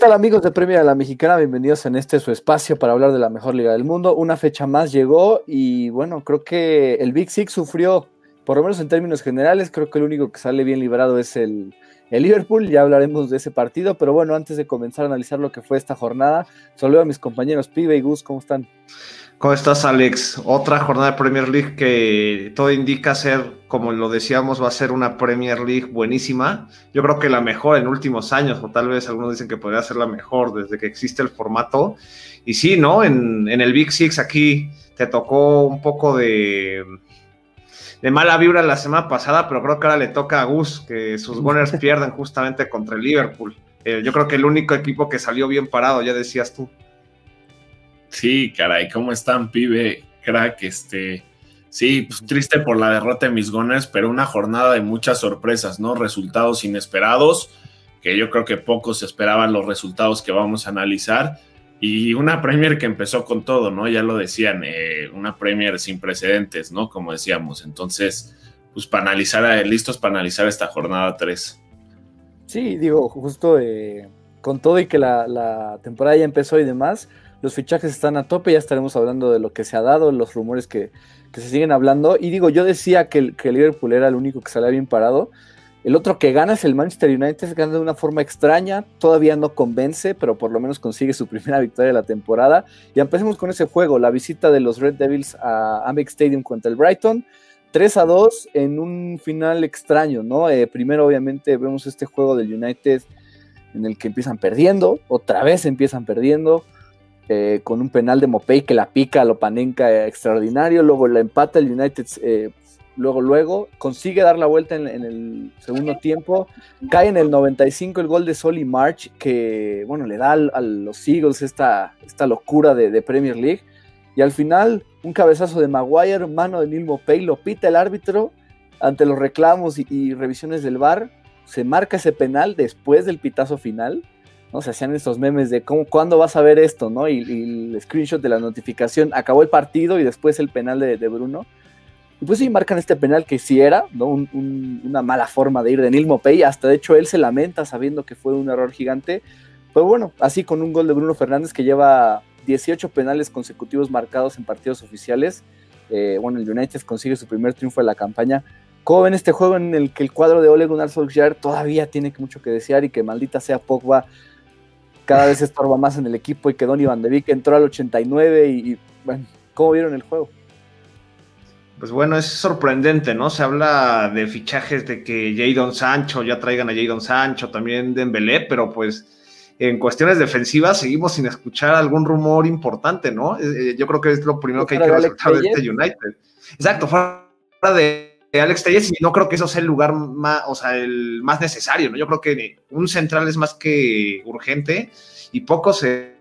tal amigos de Premio de la Mexicana? Bienvenidos en este su espacio para hablar de la mejor liga del mundo. Una fecha más llegó y bueno, creo que el Big Six sufrió, por lo menos en términos generales, creo que el único que sale bien librado es el, el Liverpool, ya hablaremos de ese partido, pero bueno, antes de comenzar a analizar lo que fue esta jornada, saludo a mis compañeros Pibe y Gus, ¿cómo están? ¿Cómo estás, Alex? Otra jornada de Premier League que todo indica ser, como lo decíamos, va a ser una Premier League buenísima. Yo creo que la mejor en últimos años, o tal vez algunos dicen que podría ser la mejor desde que existe el formato. Y sí, ¿no? En, en el Big Six aquí te tocó un poco de, de mala vibra la semana pasada, pero creo que ahora le toca a Gus que sus Gunners pierdan justamente contra el Liverpool. Eh, yo creo que el único equipo que salió bien parado, ya decías tú. Sí, caray, ¿cómo están, pibe? Crack, este. Sí, pues triste por la derrota de mis Gunners, pero una jornada de muchas sorpresas, ¿no? Resultados inesperados, que yo creo que pocos esperaban los resultados que vamos a analizar. Y una Premier que empezó con todo, ¿no? Ya lo decían, eh, una Premier sin precedentes, ¿no? Como decíamos. Entonces, pues para analizar, listos para analizar esta jornada 3. Sí, digo, justo eh, con todo y que la, temporada ya empezó y demás, los fichajes están a tope, ya estaremos hablando de lo que se ha dado, los rumores que, se siguen hablando. Y digo, yo decía que que Liverpool era el único que salía bien parado. El otro que gana es el Manchester United, gana de una forma extraña, todavía no convence, pero por lo menos consigue su primera victoria de la temporada. Y empecemos con ese juego, la visita de los Red Devils a Amex Stadium contra el Brighton. 3 a 2 en un final extraño, ¿no? Eh, primero, obviamente, vemos este juego del United en el que empiezan perdiendo, otra vez empiezan perdiendo. Eh, con un penal de Mopey que la pica a Lopanenka eh, extraordinario, luego la empata el United, luego, luego, consigue dar la vuelta en, el segundo tiempo, cae en el 95 el gol de Solly March, que, bueno, le da a los Eagles esta, esta locura de, Premier League, y al final, un cabezazo de Maguire, mano de Neil Mopey, lo pita el árbitro ante los reclamos y, revisiones del VAR, se marca ese penal después del pitazo final, ¿no? Se hacían estos memes de cómo, cuándo vas a ver esto, ¿no? Y, el screenshot de la notificación, acabó el partido y después el penal de, Bruno. Y pues sí, marcan este penal que sí era, ¿no? una mala forma de ir de Neil Mopey, hasta de hecho él se lamenta sabiendo que fue un error gigante. Pero bueno, así con un gol de Bruno Fernández que lleva 18 penales consecutivos marcados en partidos oficiales. Eh, bueno, el United consigue su primer triunfo de la campaña. ¿Cómo ven este juego en el que el cuadro de Ole Gunnar Solskjaer todavía tiene mucho que desear y que maldita sea Pogba cada vez estorba más en el equipo y que Donny Van de Beek entró al 89 y, bueno, ¿cómo vieron el juego? Pues bueno, es sorprendente, ¿no? Se habla de fichajes de que Jadon Sancho, ya traigan a Jadon Sancho, también Dembélé, pero pues en cuestiones defensivas seguimos sin escuchar algún rumor importante, ¿no? Eh, eh, yo creo que es lo primero que hay que resaltar de este United. Exacto, fuera de Alex Telles y no creo que eso sea el lugar más, o sea, el más necesario, ¿no? Yo creo que un central es más que urgente y poco se,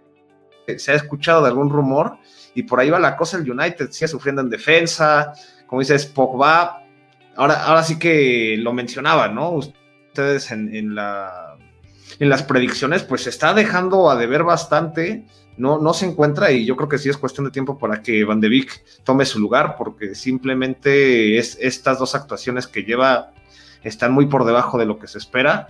se ha escuchado de algún rumor y por ahí va la cosa, el United sigue sufriendo en defensa, como dices, Pogba, ahora, ahora sí que lo mencionaba, ¿no? Ustedes en, en, la, en las predicciones, pues se está dejando a deber bastante no, no se encuentra y yo creo que sí es cuestión de tiempo para que Van de Beek tome su lugar porque simplemente es, estas dos actuaciones que lleva están muy por debajo de lo que se espera.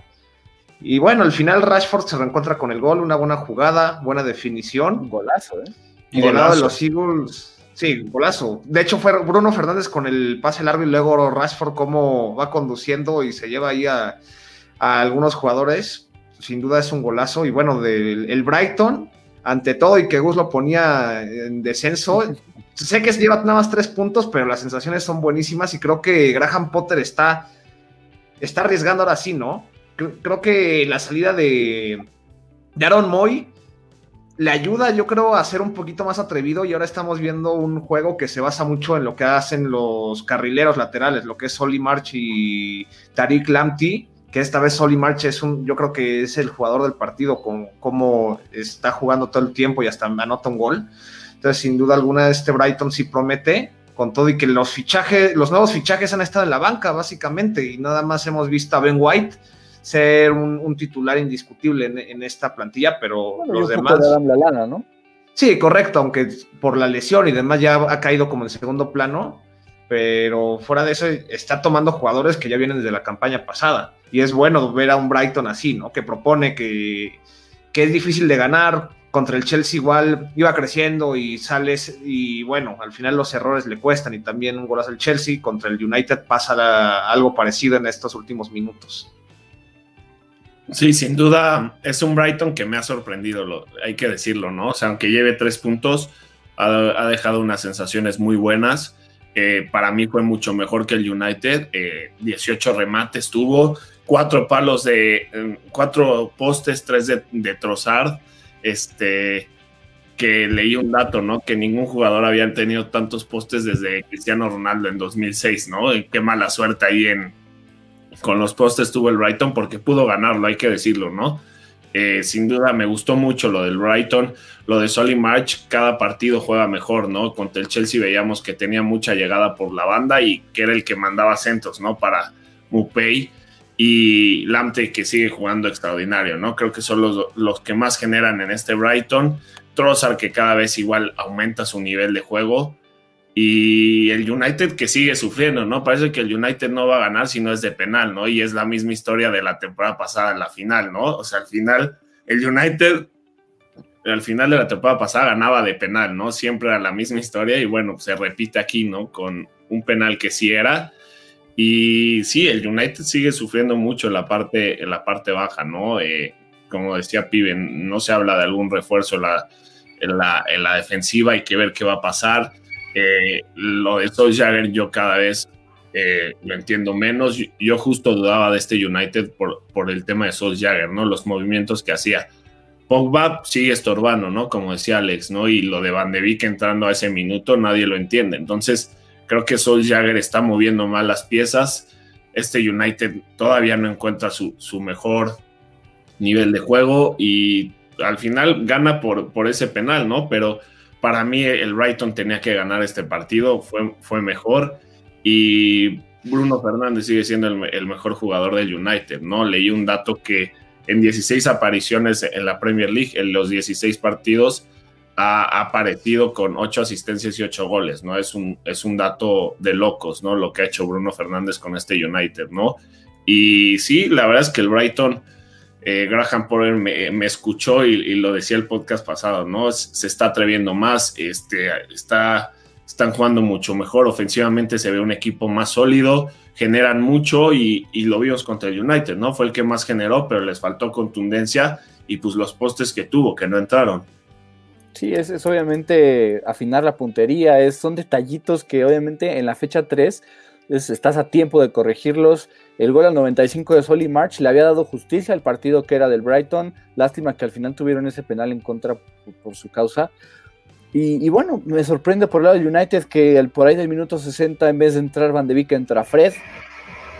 Y bueno, al final Rashford se reencuentra con el gol, una buena jugada, buena definición. golazo, ¿eh? Y del lado de los Eagles, sí, golazo. De hecho fue Bruno Fernández con el pase largo y luego Rashford como va conduciendo y se lleva ahí a, algunos jugadores. Sin duda es un golazo. Y bueno, del el Brighton, ante todo y que Gus lo ponía en descenso. sé que se lleva nada más tres puntos, pero las sensaciones son buenísimas y creo que Graham Potter está, está arriesgando ahora sí, ¿no? Creo, que la salida de, de Aaron Moy le ayuda, yo creo, a ser un poquito más atrevido y ahora estamos viendo un juego que se basa mucho en lo que hacen los carrileros laterales, lo que es Oli March y Tariq Lamptey que esta vez Soli March es un, yo creo que es el jugador del partido, con cómo está jugando todo el tiempo y hasta anota un gol. Entonces, sin duda alguna, este Brighton sí promete, con todo y que los fichajes, los nuevos fichajes han estado en la banca, básicamente, y nada más hemos visto a Ben White ser un, titular indiscutible en, esta plantilla, pero los demás. La lana, ¿no? Sí, correcto, aunque por la lesión y demás ya ha caído como en segundo plano, pero fuera de eso está tomando jugadores que ya vienen desde la campaña pasada y es bueno ver a un Brighton así, ¿no? Que propone, que, que es difícil de ganar. Contra el Chelsea igual iba creciendo y sales y bueno, al final los errores le cuestan y también un golazo al Chelsea. Contra el United pasa algo parecido en estos últimos minutos. Sí, sin duda es un Brighton que me ha sorprendido, hay que decirlo, ¿no? O sea, aunque lleve tres puntos, ha, dejado unas sensaciones muy bueas. Eh, para mí fue mucho mejor que el United. 18 eh, remates tuvo, cuatro palos de, em, cuatro postes, tres de, de Trossard. Este, que leí un dato, ¿no? Que ningún jugador había tenido tantos postes desde Cristiano Ronaldo en 2006, ¿no? Qué mala suerte ahí en, con los postes tuvo el Brighton porque pudo ganarlo, hay que decirlo, ¿no? Eh, sin duda me gustó mucho lo del Brighton, lo de Solly March, cada partido juega mejor, ¿no? Contra el Chelsea veíamos que tenía mucha llegada por la banda y que era el que mandaba centros, ¿no? Para Mupei y Lamte que sigue jugando extraordinario, ¿no? Creo que son los, los que más generan en este Brighton. Trossard que cada vez igual aumenta su nivel de juego y el United que sigue sufriendo, ¿no? Parece que el United no va a ganar si no es de penal, ¿no? Y es la misma historia de la temporada pasada en la final, ¿no? O sea, al final, el United, al final de la temporada pasada ganaba de penal, ¿no? Siempre era la misma historia y bueno, se repite aquí, ¿no? Con un penal que sí era. Y sí, el United sigue sufriendo mucho en la parte, en la parte baja, ¿no? Eh, como decía Piven, no se habla de algún refuerzo en la, en la, en la defensiva, hay que ver qué va a pasar eh, lo de Solskjaer yo cada vez eh, lo entiendo menos. Yo justo dudaba de este United por, por el tema de Solskjaer, ¿no? Los movimientos que hacía. Pogba sigue estorbando, ¿no? Como decía Alex, ¿no? Y lo de Van de Beek entrando a ese minuto, nadie lo entiende. Entonces, creo que Solskjaer está moviendo mal las piezas. Este United todavía no encuentra su, su mejor nivel de juego y al final gana por, por ese penal, ¿no? Pero para mí el Brighton tenía que ganar este partido, fue, fue mejor y Bruno Fernández sigue siendo el, mejor jugador del United, ¿no? Leí un dato que en 16 apariciones en la Premier League, en los 16 partidos, ha, aparecido con 8 asistencias y 8 goles, ¿no? Es un, es un dato de locos, ¿no? Lo que ha hecho Bruno Fernández con este United, ¿no? Y sí, la verdad es que el Brighton eh, Graham Porter me, escuchó y, lo decía el podcast pasado, ¿no? Se está atreviendo más, este, está, están jugando mucho mejor, ofensivamente se ve un equipo más sólido, generan mucho y, lo vimos contra el United, ¿no? Fue el que más generó, pero les faltó contundencia y pues los postes que tuvo, que no entraron. Sí, es, es obviamente afinar la puntería, es, son detallitos que obviamente en la fecha 3 estás a tiempo de corregirlos. El gol al 95 de Solly March le había dado justicia al partido que era del Brighton. Lástima que al final tuvieron ese penal en contra por, su causa. Y, bueno, me sorprende por el lado del United que el, por ahí del minuto 60, en vez de entrar Van de Beek, entra Fred,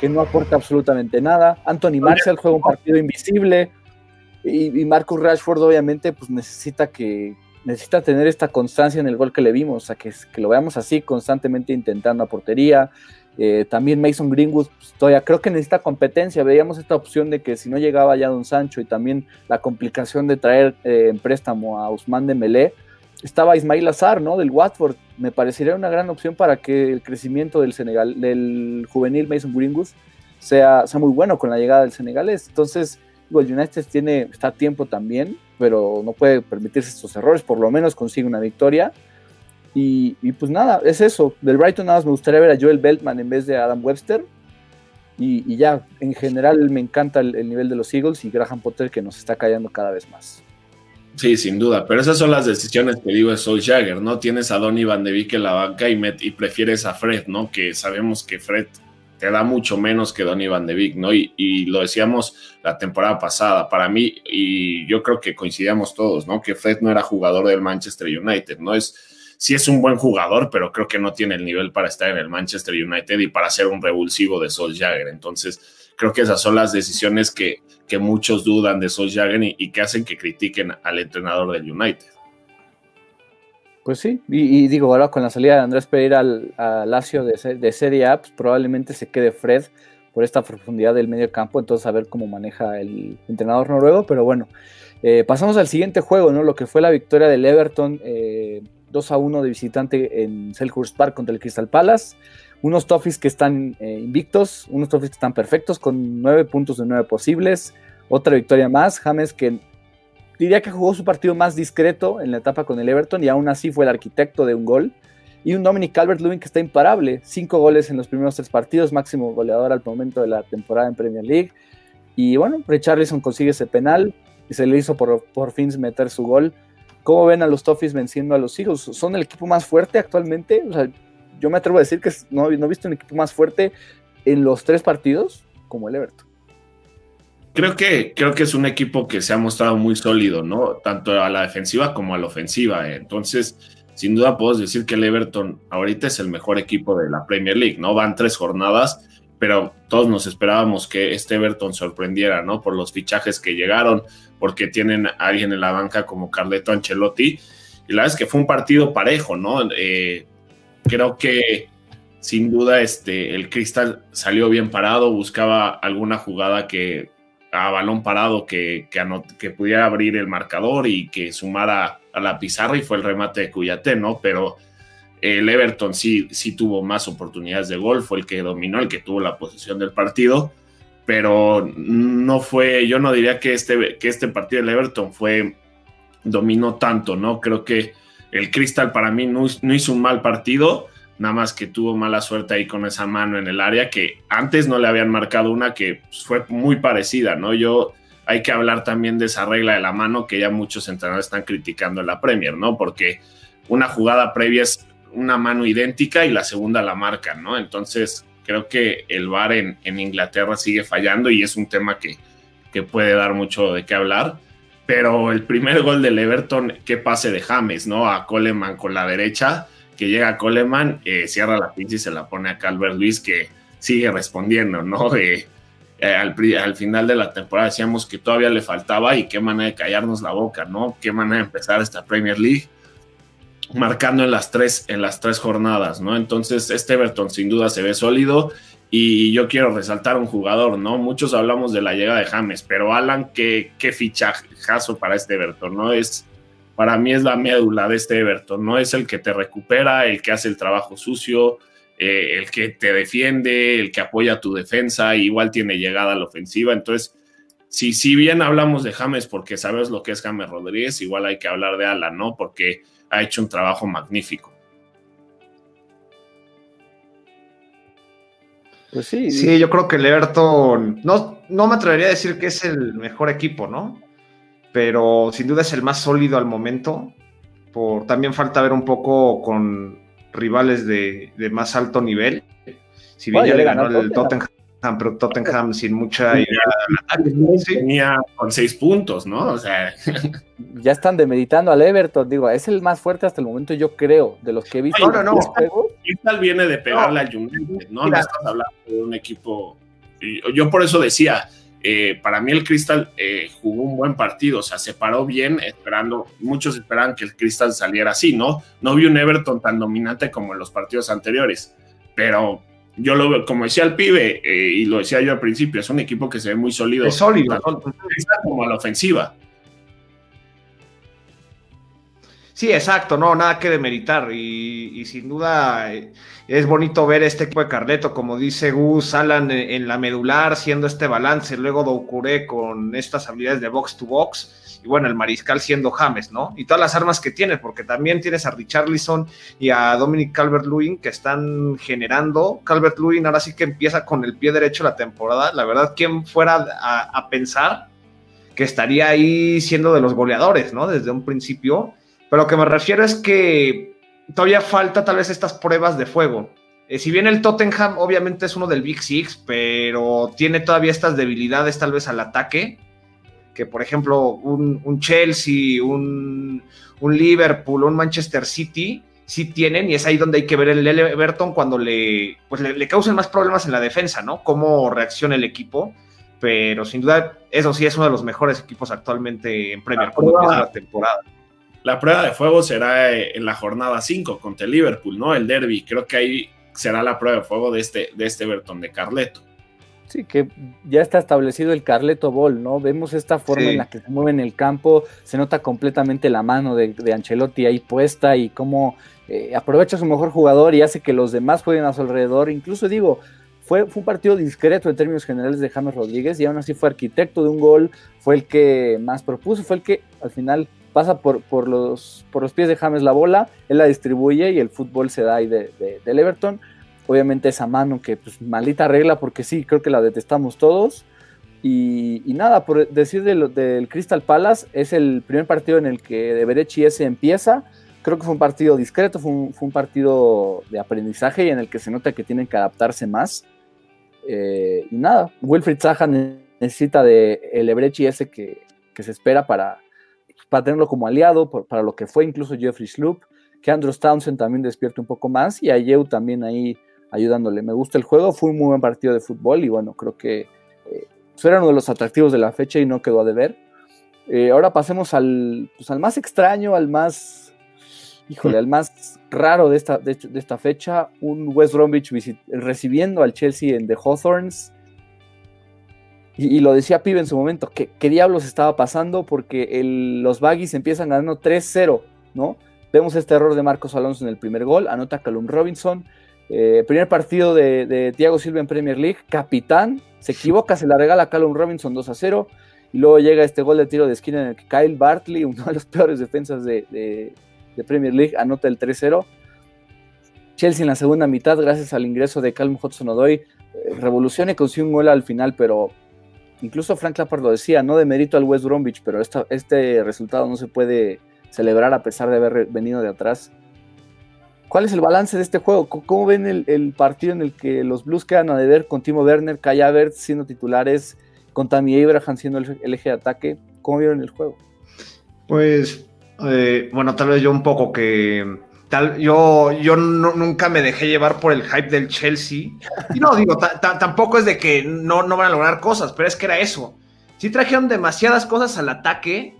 que no aporta absolutamente nada. Anthony Marshall juega un partido invisible. Y, Marcus Rashford, obviamente, pues necesita que necesita tener esta constancia en el gol que le vimos, o sea, que, que lo veamos así, constantemente intentando a portería, eh, también Mason Greenwood, pues, todavía creo que necesita competencia. Veíamos esta opción de que si no llegaba ya Don Sancho y también la complicación de traer eh, en préstamo a Usman de Melé, estaba Ismail Azar, ¿no? Del Watford. Me parecería una gran opción para que el crecimiento del Senegal, del juvenil Mason Greenwood sea, sea muy bueno con la llegada del senegalés. Entonces, el United tiene, está a tiempo también, pero no puede permitirse estos errores. Por lo menos consigue una victoria y, pues nada, es eso. Del Brighton nada más me gustaría ver a Joel Beltman en vez de Adam Webster. Y, ya, en general me encanta el, nivel de los Eagles y Graham Potter que nos está callando cada vez más. Sí, sin duda, pero esas son las decisiones que digo de Sol Jagger, ¿no? Tienes a Donny Van de Beek en la banca y, y prefieres a Fred, ¿no? Que sabemos que Fred te da mucho menos que Donny Van de Beek, ¿no? Y, y, lo decíamos la temporada pasada, para mí, y yo creo que coincidíamos todos, ¿no? Que Fred no era jugador del Manchester United, ¿no? Es sí es un buen jugador, pero creo que no tiene el nivel para estar en el Manchester United y para ser un revulsivo de Solskjaer. Entonces, creo que esas son las decisiones que, que muchos dudan de Solskjaer y, y que hacen que critiquen al entrenador del United. Pues sí, y, digo, ahora con la salida de Andrés Pereira al, Lazio de, de Serie A, pues probablemente se quede Fred por esta profundidad del medio campo, entonces a ver cómo maneja el entrenador noruego, pero bueno, eh, pasamos al siguiente juego, ¿no? Lo que fue la victoria del Everton eh, 2 a 1 de visitante en Selhurst Park contra el Crystal Palace. Unos Toffees que están eh, invictos, unos Toffees que están perfectos con 9 puntos de 9 posibles. Otra victoria más. James que diría que jugó su partido más discreto en la etapa con el Everton y aún así fue el arquitecto de un gol. Y un Dominic Calvert-Lewin que está imparable, cinco goles en los primeros tres partidos, máximo goleador al momento de la temporada en Premier League. Y bueno, Richarlison consigue ese penal y se le hizo por, por fin meter su gol. ¿Cómo ven a los Toffees venciendo a los Eagles? ¿Son el equipo más fuerte actualmente? O sea, yo me atrevo a decir que no, he visto un equipo más fuerte en los tres partidos como el Everton. Creo que, creo que es un equipo que se ha mostrado muy sólido, ¿no? Tanto a la defensiva como a la ofensiva. Entonces, sin duda puedo decir que el Everton ahorita es el mejor equipo de la Premier League, ¿no? Van tres jornadas, pero todos nos esperábamos que este Everton sorprendiera, ¿no? Por los fichajes que llegaron, porque tienen a alguien en la banca como Carleto Ancelotti. Y la verdad es que fue un partido parejo, ¿no? Eh, creo que sin duda este, el Crystal salió bien parado, buscaba alguna jugada que a balón parado que, que, pudiera abrir el marcador y que sumara a la pizarra y fue el remate de Cuyate, ¿no? Pero el Everton sí, sí tuvo más oportunidades de gol, fue el que dominó, el que tuvo la posición del partido, pero no fue, yo no diría que este, que este partido del Everton fue, dominó tanto, ¿no? Creo que el Crystal para mí no, no hizo un mal partido, nada más que tuvo mala suerte ahí con esa mano en el área, que antes no le habían marcado una que pues, fue muy parecida, ¿no? Yo hay que hablar también de esa regla de la mano que ya muchos entrenadores están criticando en la Premier, ¿no? Porque una jugada previa es una mano idéntica y la segunda la marca, ¿no? Entonces creo que el VAR en, en Inglaterra sigue fallando y es un tema que, que puede dar mucho de qué hablar pero el primer gol del Everton, qué pase de James, ¿no? A Coleman con la derecha, que llega Coleman, eh, cierra la pincha y se la pone a Calvert Luis, que sigue respondiendo, ¿no? Eh, al, final de la temporada decíamos que todavía le faltaba y qué manera de callarnos la boca, ¿no? Qué manera de empezar esta Premier League marcando en las tres, en las tres jornadas, ¿no? Entonces, este Everton sin duda se ve sólido y yo quiero resaltar un jugador, ¿no? Muchos hablamos de la llegada de James, pero Alan, qué, qué fichajazo para este Everton, ¿no? Es para mí es la médula de este Everton, no es el que te recupera, el que hace el trabajo sucio, eh, el que te defiende, el que apoya tu defensa, igual tiene llegada a la ofensiva. Entonces, si, si bien hablamos de James porque sabes lo que es James Rodríguez, igual hay que hablar de Alan, ¿no? Porque ha hecho un trabajo magnífico. Pues sí. Sí, yo creo que el Everton, no, no me atrevería a decir que es el mejor equipo, ¿no? pero sin duda es el más sólido al momento. Por, también falta ver un poco con rivales de, más alto nivel. Si bien ya le ganó el Tottenham, pero Tottenham sin mucha Tenía con seis puntos, ¿no? O sea. Ya están demeditando al Everton, digo, es el más fuerte hasta el momento, yo creo, de los que he visto. no, no, no. viene de pegarle al United, ¿no? No estás hablando de un equipo. Yo por eso decía, eh, para mí el Crystal eh, jugó un buen partido, o sea, se paró bien, esperando, muchos esperaban que el Crystal saliera así, ¿no? No vi un Everton tan dominante como en los partidos anteriores, pero yo lo veo, como decía el pibe, eh, y lo decía yo al principio, es un equipo que se ve muy sólido. Es sólido. como a la ofensiva. Sí, exacto, no, nada que demeritar. Y, y, sin duda eh, es bonito ver este equipo de Carleto, como dice Gus, Alan en, la medular, siendo este balance, luego Doucouré con estas habilidades de box to box, y bueno, el mariscal siendo James, ¿no? Y todas las armas que tiene, porque también tienes a Richarlison y a Dominic Calvert-Lewin que están generando. Calvert-Lewin ahora sí que empieza con el pie derecho la temporada. La verdad, ¿quién fuera a, a pensar que estaría ahí siendo de los goleadores, ¿no? Desde un principio pero lo que me refiero es que todavía falta tal vez estas pruebas de fuego. Eh, si bien el Tottenham obviamente es uno del Big Six, pero tiene todavía estas debilidades tal vez al ataque, que por ejemplo un, Chelsea, un, un, Liverpool, un Manchester City, sí tienen, y es ahí donde hay que ver el Everton cuando le, pues le, causen más problemas en la defensa, ¿no? Cómo reacciona el equipo, pero sin duda eso sí es uno de los mejores equipos actualmente en Premier, como empieza la temporada. La prueba de fuego será en la jornada 5 contra el Liverpool, ¿no? El derby. Creo que ahí será la prueba de fuego de este, de este Everton de Carleto. Sí, que ya está establecido el Carleto Ball, ¿no? Vemos esta forma en la que se mueve en el campo, se nota completamente la mano de, Ancelotti ahí puesta y cómo eh, aprovecha a su mejor jugador y hace que los demás jueguen a su alrededor. Incluso digo, fue, fue un partido discreto en términos generales de James Rodríguez y aún así fue arquitecto de un gol, fue el que más propuso, fue el que al final pasa por, por, los, por los pies de James la bola, él la distribuye y el fútbol se da ahí de, del Everton. Obviamente esa mano que pues maldita regla porque sí, creo que la detestamos todos. Y, nada, por decir del Crystal Palace, es el primer partido en el que de Berechi ese empieza. Creo que fue un partido discreto, fue un, partido de aprendizaje y en el que se nota que tienen que adaptarse más. Eh, y nada, Wilfried Zaha necesita de el Ebrechi ese que, que se espera para, para tenerlo como aliado, para lo que fue incluso Jeffrey Sloop, que Andrew Townsend también despierte un poco más y a Yeu también ahí ayudándole. Me gusta el juego, fue un muy buen partido de fútbol y bueno, creo que eh, era uno de los atractivos de la fecha y no quedó a deber. Eh, ahora pasemos al, pues, al más extraño, al más, híjole, al más raro de esta, de, esta fecha, un West Bromwich recibiendo al Chelsea en The Hawthorns y, lo decía Pibe en su momento, qué diablos estaba pasando porque los Baggies empiezan ganando 3-0, ¿no? Vemos este error de Marcos Alonso en el primer gol, anota Calum Robinson, eh, primer partido de, de, Silva en Premier League, capitán, se equivoca, se la regala a Calum Robinson 2 0, y luego llega este gol de tiro de esquina en el que Kyle Bartley, uno de los peores defensas de, Premier League, anota el 3-0. Chelsea en la segunda mitad, gracias al ingreso de Calum Hudson-Odoi, eh, revoluciona y consigue un gol al final, pero incluso Frank Lampard lo decía, no de mérito al West Bromwich, pero este resultado no se puede celebrar a pesar de haber venido de atrás. ¿Cuál es el balance de este juego? ¿Cómo ven el, partido en el que los Blues quedan a deber con Timo Werner, Kai Havertz siendo titulares, con Tammy Abraham siendo el, eje de ataque? ¿Cómo vieron el juego? Pues, eh, bueno, tal vez yo un poco que yo yo nunca me dejé llevar por el hype del Chelsea. Y no, digo, tampoco es de que no, no van a lograr cosas, pero es que era eso. Sí trajeron demasiadas cosas al ataque,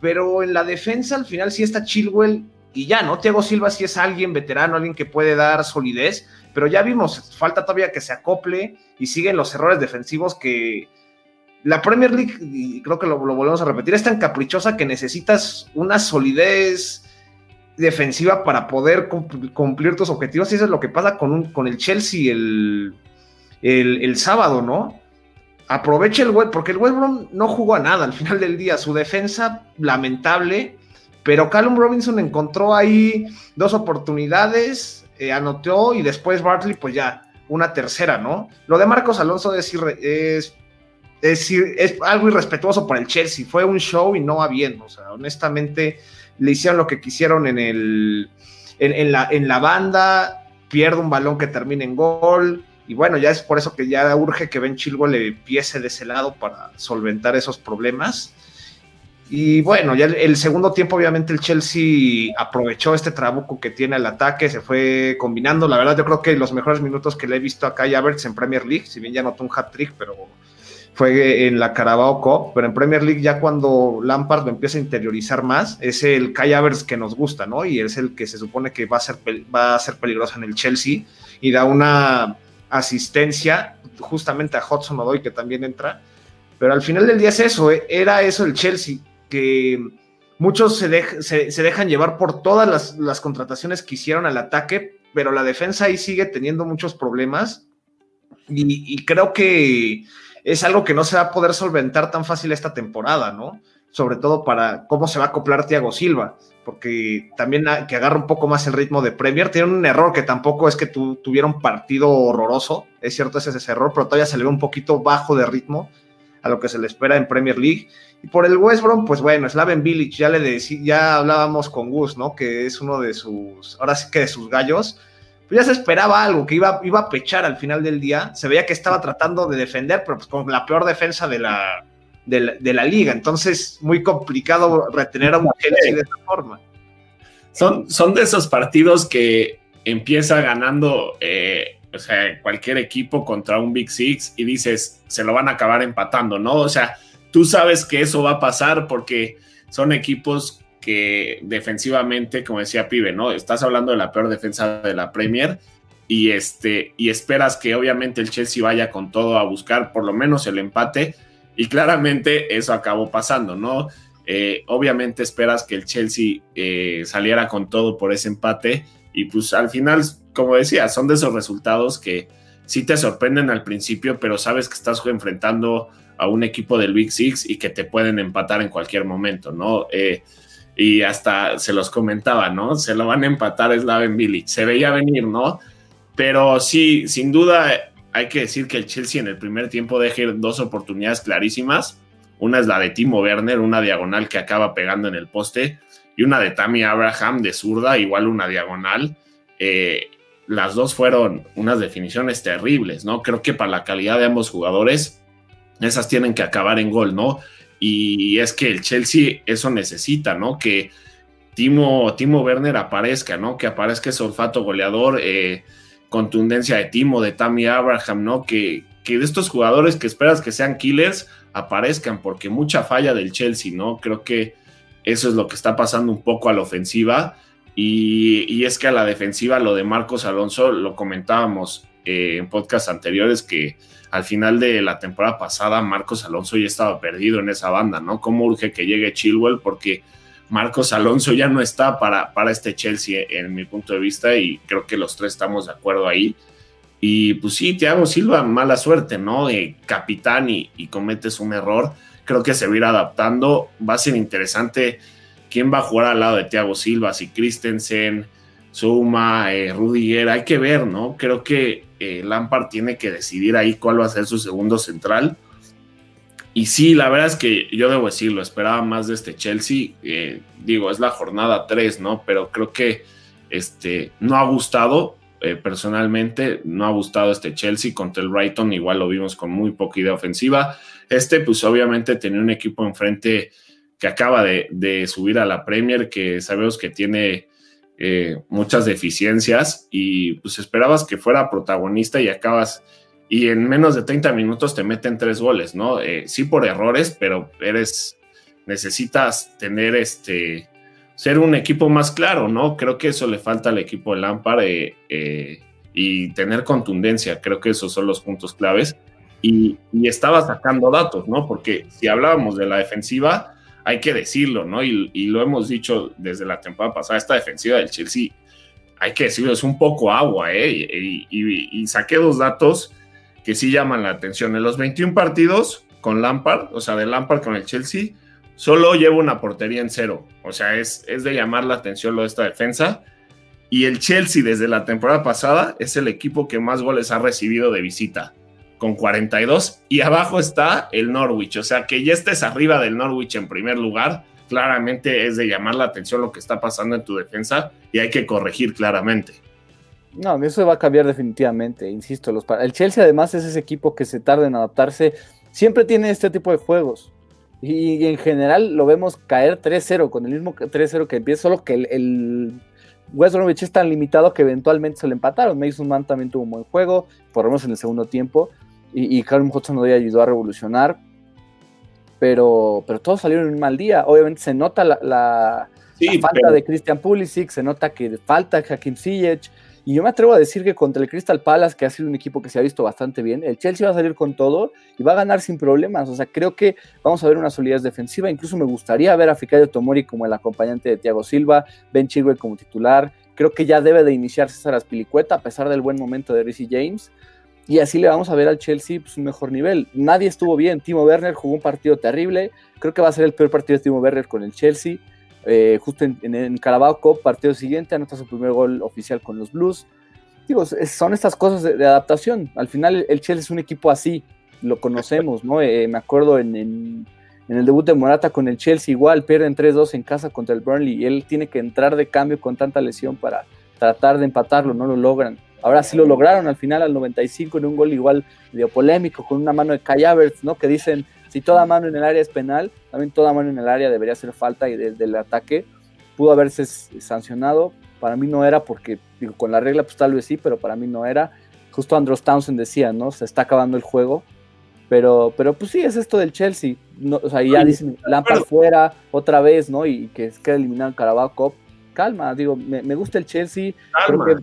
pero en la defensa al final sí está Chilwell y ya, ¿no? Thiago Silva sí es alguien veterano, alguien que puede dar solidez, pero ya vimos, falta todavía que se acople y siguen los errores defensivos que la Premier League, y creo que lo, volvemos a repetir, es tan caprichosa que necesitas una solidez defensiva para poder cumplir tus objetivos. Y eso es lo que pasa con, con el Chelsea el, el, sábado, ¿no? Aproveche el web, porque el West Brom no jugó a nada al final del día. Su defensa, lamentable, pero Callum Robinson encontró ahí dos oportunidades, eh, anotó y después Bartley, pues ya, una tercera, ¿no? Lo de Marcos Alonso es, es, algo irrespetuoso para el Chelsea. Fue un show y no va bien, o sea, honestamente le hicieron lo que quisieron en, la, banda, pierde un balón que termina en gol, y bueno, ya es por eso que ya urge que Ben Chilgo le empiece de ese lado para solventar esos problemas. Y bueno, ya el, segundo tiempo, obviamente, el Chelsea aprovechó este trabuco que tiene el ataque, se fue combinando. La verdad, yo creo que los mejores minutos que le he visto acá a Havertz en Premier League, si bien ya notó un hat-trick, pero fue en la Carabao Cup, pero en Premier League ya cuando Lampard lo empieza a interiorizar más, es el Kai Havertz que nos gusta, ¿no? Y es el que se supone que va a ser, va a ser peligroso en el Chelsea y da una asistencia justamente a Hudson Odoi que también entra, pero al final del día es eso, ¿eh? era eso el Chelsea, que muchos se, se, dejan llevar por todas las, las contrataciones que hicieron al ataque, pero la defensa ahí sigue teniendo muchos problemas y creo que es algo que no se va a poder solventar tan fácil esta temporada, ¿no? Sobre todo para cómo se va a acoplar Thiago Silva, porque también que agarra un poco más el ritmo de Premier. Tiene un error que tampoco es que tu, tuviera un partido horroroso, es cierto, ese es ese error, pero todavía se le ve un poquito bajo de ritmo a lo que se le espera en Premier League. Y por el West Brom, pues bueno, Slaven Village, ya le decía, ya hablábamos con Gus, ¿no? Que es uno de sus, ahora sí que de sus gallos pues ya se esperaba algo, que iba, iba a pechar al final del día. Se veía que estaba tratando de defender, pero pues con la peor defensa de la, de la, liga. Entonces, muy complicado retener a un Chelsea de esa forma. Son, son de esos partidos que empieza ganando eh, o sea, cualquier equipo contra un Big Six y dices, se lo van a acabar empatando, ¿no? O sea, tú sabes que eso va a pasar porque son equipos que defensivamente, como decía Pibe, ¿no? Estás hablando de la peor defensa de la Premier y, este, y esperas que obviamente el Chelsea vaya con todo a buscar por lo menos el empate y claramente eso acabó pasando, ¿no? Eh, obviamente esperas que el Chelsea eh, saliera con todo por ese empate y pues al final, como decía, son de esos resultados que sí te sorprenden al principio, pero sabes que estás enfrentando a un equipo del Big Six y que te pueden empatar en cualquier momento, ¿no? Eh, y hasta se los comentaba, ¿no? Se lo van a empatar Slaven Village. Se veía venir, ¿no? Pero sí, sin duda hay que decir que el Chelsea en el primer tiempo deja dos oportunidades clarísimas. Una es la de Timo Werner, una diagonal que acaba pegando en el poste, y una de Tammy Abraham de zurda, igual una diagonal. Eh, las dos fueron unas definiciones terribles, ¿no? Creo que para la calidad de ambos jugadores, esas tienen que acabar en gol, ¿no? Y es que el Chelsea eso necesita, ¿no? Que Timo, Timo Werner aparezca, ¿no? Que aparezca ese olfato goleador, eh, contundencia de Timo, de Tammy Abraham, ¿no? Que, que de estos jugadores que esperas que sean killers aparezcan, porque mucha falla del Chelsea, ¿no? Creo que eso es lo que está pasando un poco a la ofensiva. Y, es que a la defensiva, lo de Marcos Alonso, lo comentábamos eh, en podcasts anteriores, que al final de la temporada pasada, Marcos Alonso ya estaba perdido en esa banda, ¿no? ¿Cómo urge que llegue Chilwell? Porque Marcos Alonso ya no está para, para este Chelsea, en mi punto de vista, y creo que los tres estamos de acuerdo ahí. Y pues sí, Thiago Silva, mala suerte, ¿no? De capitán y, y cometes un error. Creo que se va a ir adaptando. Va a ser interesante quién va a jugar al lado de Thiago Silva, si Christensen, Suma, eh, Rudiger, hay que ver, ¿no? Creo que eh, Lampard tiene que decidir ahí cuál va a ser su segundo central. Y sí, la verdad es que yo debo decirlo, esperaba más de este Chelsea. Eh, digo, es la jornada 3, ¿no? Pero creo que este, no ha gustado, personalmente, no ha gustado este Chelsea contra el Brighton. Igual lo vimos con muy poca idea ofensiva. Este, pues obviamente tenía un equipo enfrente que acaba de, subir a la Premier, que sabemos que tiene eh, muchas deficiencias y pues esperabas que fuera protagonista y acabas y en menos de 30 minutos te meten tres goles, ¿no? Eh, sí por errores, pero eres, necesitas tener este, ser un equipo más claro, ¿no? Creo que eso le falta al equipo de Lampard eh, y tener contundencia, creo que esos son los puntos claves. Y, y, estaba sacando datos, ¿no? Porque si hablábamos de la defensiva, hay que decirlo, ¿no? Y, lo hemos dicho desde la temporada pasada, esta defensiva del Chelsea, hay que decirlo, es un poco agua, ¿eh? Y, saqué dos datos que sí llaman la atención. En los 21 partidos con Lampard, o sea, de Lampard con el Chelsea, solo lleva una portería en cero. O sea, es, es de llamar la atención lo de esta defensa. Y el Chelsea desde la temporada pasada es el equipo que más goles ha recibido de visita con 42 y abajo está el Norwich, o sea que ya estés arriba del Norwich en primer lugar, claramente es de llamar la atención lo que está pasando en tu defensa y hay que corregir claramente. No, eso va a cambiar definitivamente, insisto, el Chelsea además es ese equipo que se tarda en adaptarse, siempre tiene este tipo de juegos y, en general lo vemos caer 3-0 con el mismo 3-0 que empieza, solo que el, West Bromwich es tan limitado que eventualmente se le empataron. Mason Man también tuvo un buen juego, por lo menos en el segundo tiempo y, y Callum Hudson no ayudó a revolucionar, pero, pero todos salieron en un mal día. Obviamente se nota la, falta de Christian Pulisic, se nota que falta Hakim Ziyech, y yo me atrevo a decir que contra el Crystal Palace, que ha sido un equipo que se ha visto bastante bien, el Chelsea va a salir con todo y va a ganar sin problemas. O sea, creo que vamos a ver una solidez defensiva. Incluso me gustaría ver a Fikayo Tomori como el acompañante de Thiago Silva, Ben Chilwell como titular. Creo que ya debe de iniciar César Aspilicueta, a pesar del buen momento de Rizzy James. Y así le vamos a ver al Chelsea pues, un mejor nivel. Nadie estuvo bien. Timo Werner jugó un partido terrible. Creo que va a ser el peor partido de Timo Werner con el Chelsea. Eh, justo en, en, Carabao Cup, partido siguiente, anota su primer gol oficial con los Blues. Digo, son estas cosas de, adaptación. Al final el Chelsea es un equipo así, lo conocemos, ¿no? Eh, me acuerdo en, en, el debut de Morata con el Chelsea, igual pierden 3-2 en casa contra el Burnley y él tiene que entrar de cambio con tanta lesión para tratar de empatarlo, no lo logran. Ahora sí lo lograron al final al 95 en un gol igual medio polémico con una mano de Kai Havertz, ¿no? Que dicen, si toda mano en el área es penal, también toda mano en el área debería ser falta y desde el ataque pudo haberse sancionado. Para mí no era porque, digo, con la regla pues tal vez sí, pero para mí no era. Justo Andros Townsend decía, ¿no? Se está acabando el juego. Pero, pero pues sí, es esto del Chelsea. No, o sea, ya dicen, Lampard fuera otra vez, ¿no? Y, que queda eliminado en Carabao Cup. Calma, digo, me, me gusta el Chelsea. Creo que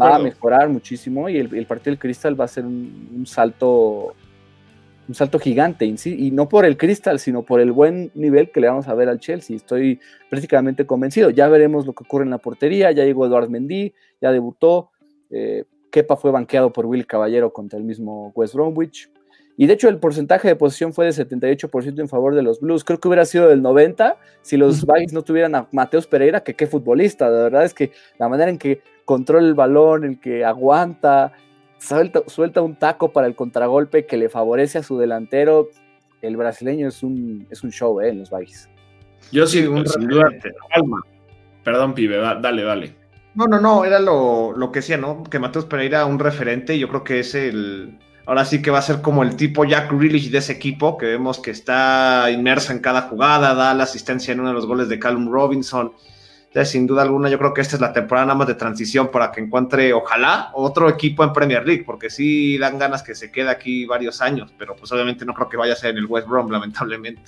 va a mejorar muchísimo y el, partido del Crystal va a ser un, salto un salto gigante y no por el Crystal sino por el buen nivel que le vamos a ver al Chelsea. Estoy prácticamente convencido. Ya veremos lo que ocurre en la portería ya llegó Eduard Mendy ya debutó eh, Kepa fue banqueado por Will Caballero contra el mismo West Bromwich. Y de hecho el porcentaje de posición fue de 78% en favor de los Blues. Creo que hubiera sido del 90% si los Vikings no tuvieran a Mateos Pereira, que qué futbolista. De verdad es que la manera en que controla el balón, el que aguanta, suelta, un taco para el contragolpe que le favorece a su delantero. El brasileño es un, es un show ¿eh? en los Vikings. Yo sí, un sin duda. Perdón, pibe, dale, dale. No, no, no, era lo, lo que decía, ¿no? Que Mateos Pereira un referente, yo creo que es el, Ahora sí que va a ser como el tipo Jack Grealish de ese equipo, que vemos que está inmerso en cada jugada, da la asistencia en uno de los goles de Callum Robinson. Entonces, sin duda alguna, yo creo que esta es la temporada nada más de transición para que encuentre, ojalá, otro equipo en Premier League, porque sí dan ganas que se quede aquí varios años, pero pues obviamente no creo que vaya a ser en el West Brom, lamentablemente.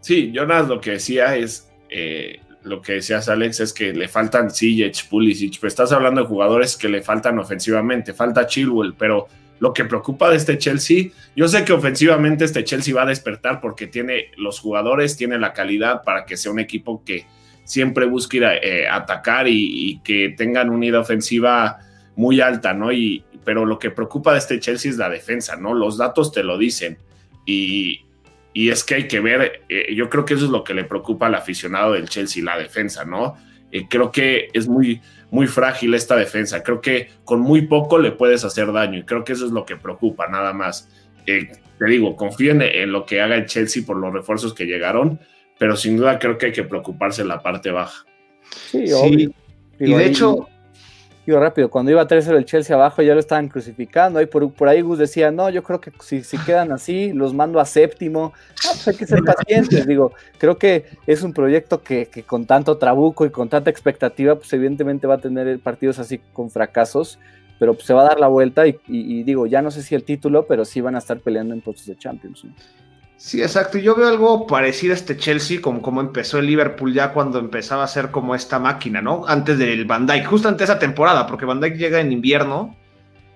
Sí, Jonas lo que decía es, eh, lo que decías Alex, es que le faltan Ziyech, Pulisic, pero estás hablando de jugadores que le faltan ofensivamente, falta Chilwell, pero lo que preocupa de este Chelsea, yo sé que ofensivamente este Chelsea va a despertar porque tiene los jugadores, tiene la calidad para que sea un equipo que siempre busque ir a, eh, atacar y, que tengan una unidad ofensiva muy alta, ¿no? Y, pero lo que preocupa de este Chelsea es la defensa, ¿no? Los datos te lo dicen. Y, y es que hay que ver, eh, yo creo que eso es lo que le preocupa al aficionado del Chelsea, la defensa, ¿no? Eh, creo que es muy, muy frágil esta defensa, creo que con muy poco le puedes hacer daño y creo que eso es lo que preocupa, nada más. Eh, te digo, confíen en lo que haga el Chelsea por los refuerzos que llegaron, pero sin duda creo que hay que preocuparse en la parte baja. Sí, obvio. y de hecho, rápido, cuando iba a 3 el Chelsea abajo ya lo estaban crucificando. Ahí por, ahí Gus decía, no, yo creo que si, si quedan así, los mando a séptimo. Pues hay que ser pacientes. Digo, creo que es un proyecto que, con tanto trabuco y con tanta expectativa, pues evidentemente va a tener partidos así con fracasos, pero pues, se va a dar la vuelta y, y, digo, ya no sé si el título, pero sí van a estar peleando en puestos de Champions. Sí, exacto. Yo veo algo parecido a este Chelsea, como, como empezó el Liverpool ya cuando empezaba a ser como esta máquina, ¿no? Antes del Van Dijk, justo antes de esa temporada, porque Van Dijk llega en invierno.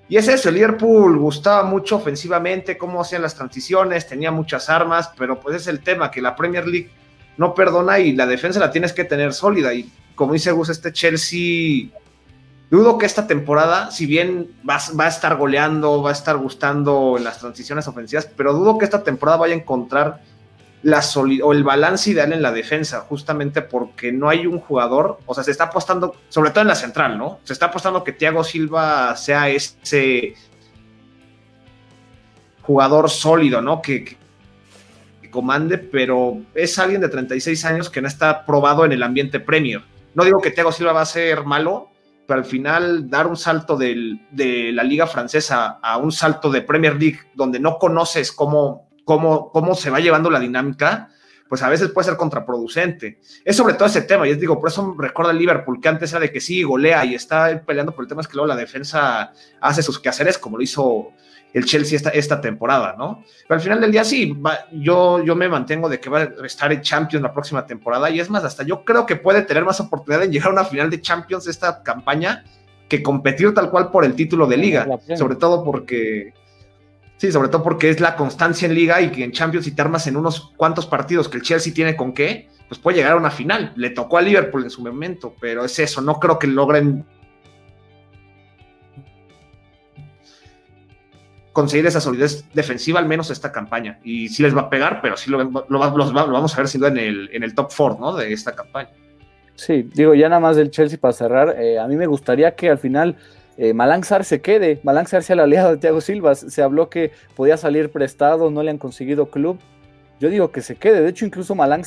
Y es eso, el Liverpool gustaba mucho ofensivamente, cómo hacían las transiciones, tenía muchas armas, pero pues es el tema, que la Premier League no perdona y la defensa la tienes que tener sólida. Y como dice Gus, este Chelsea Dudo que esta temporada, si bien va, a estar goleando, va a estar gustando en las transiciones ofensivas, pero dudo que esta temporada vaya a encontrar la o el balance ideal en la defensa, justamente porque no hay un jugador, o sea, se está apostando, sobre todo en la central, ¿no? Se está apostando que Thiago Silva sea ese jugador sólido, ¿no? Que, que comande, pero es alguien de 36 años que no está probado en el ambiente Premier. No digo que Thiago Silva va a ser malo, al final dar un salto de la liga francesa a un salto de Premier League donde no conoces cómo, cómo, cómo se va llevando la dinámica, pues a veces puede ser contraproducente. Es sobre todo ese tema, y es digo, por eso recuerda el Liverpool, que antes era de que sí, golea y está peleando por el tema, es que luego la defensa hace sus quehaceres, como lo hizo el Chelsea esta, esta temporada, ¿no? Pero al final del día sí, yo, yo me mantengo de que va a estar en Champions la próxima temporada y es más, hasta yo creo que puede tener más oportunidad en llegar a una final de Champions esta campaña que competir tal cual por el título de liga, sobre todo porque... Sí, sobre todo porque es la constancia en liga y que en Champions si te armas en unos cuantos partidos que el Chelsea tiene con qué, pues puede llegar a una final. Le tocó a Liverpool en su momento, pero es eso, no creo que logren conseguir esa solidez defensiva, al menos esta campaña. Y sí les va a pegar, pero sí lo, vamos a ver siendo en el, en el top 4 ¿no? de esta campaña. Sí, digo, ya nada más del Chelsea para cerrar, eh, a mí me gustaría que al final eh, se quede, Malang sea el de Thiago Silva. Se habló que podía salir prestado, no le han conseguido club. Yo digo que se quede, de hecho incluso Malang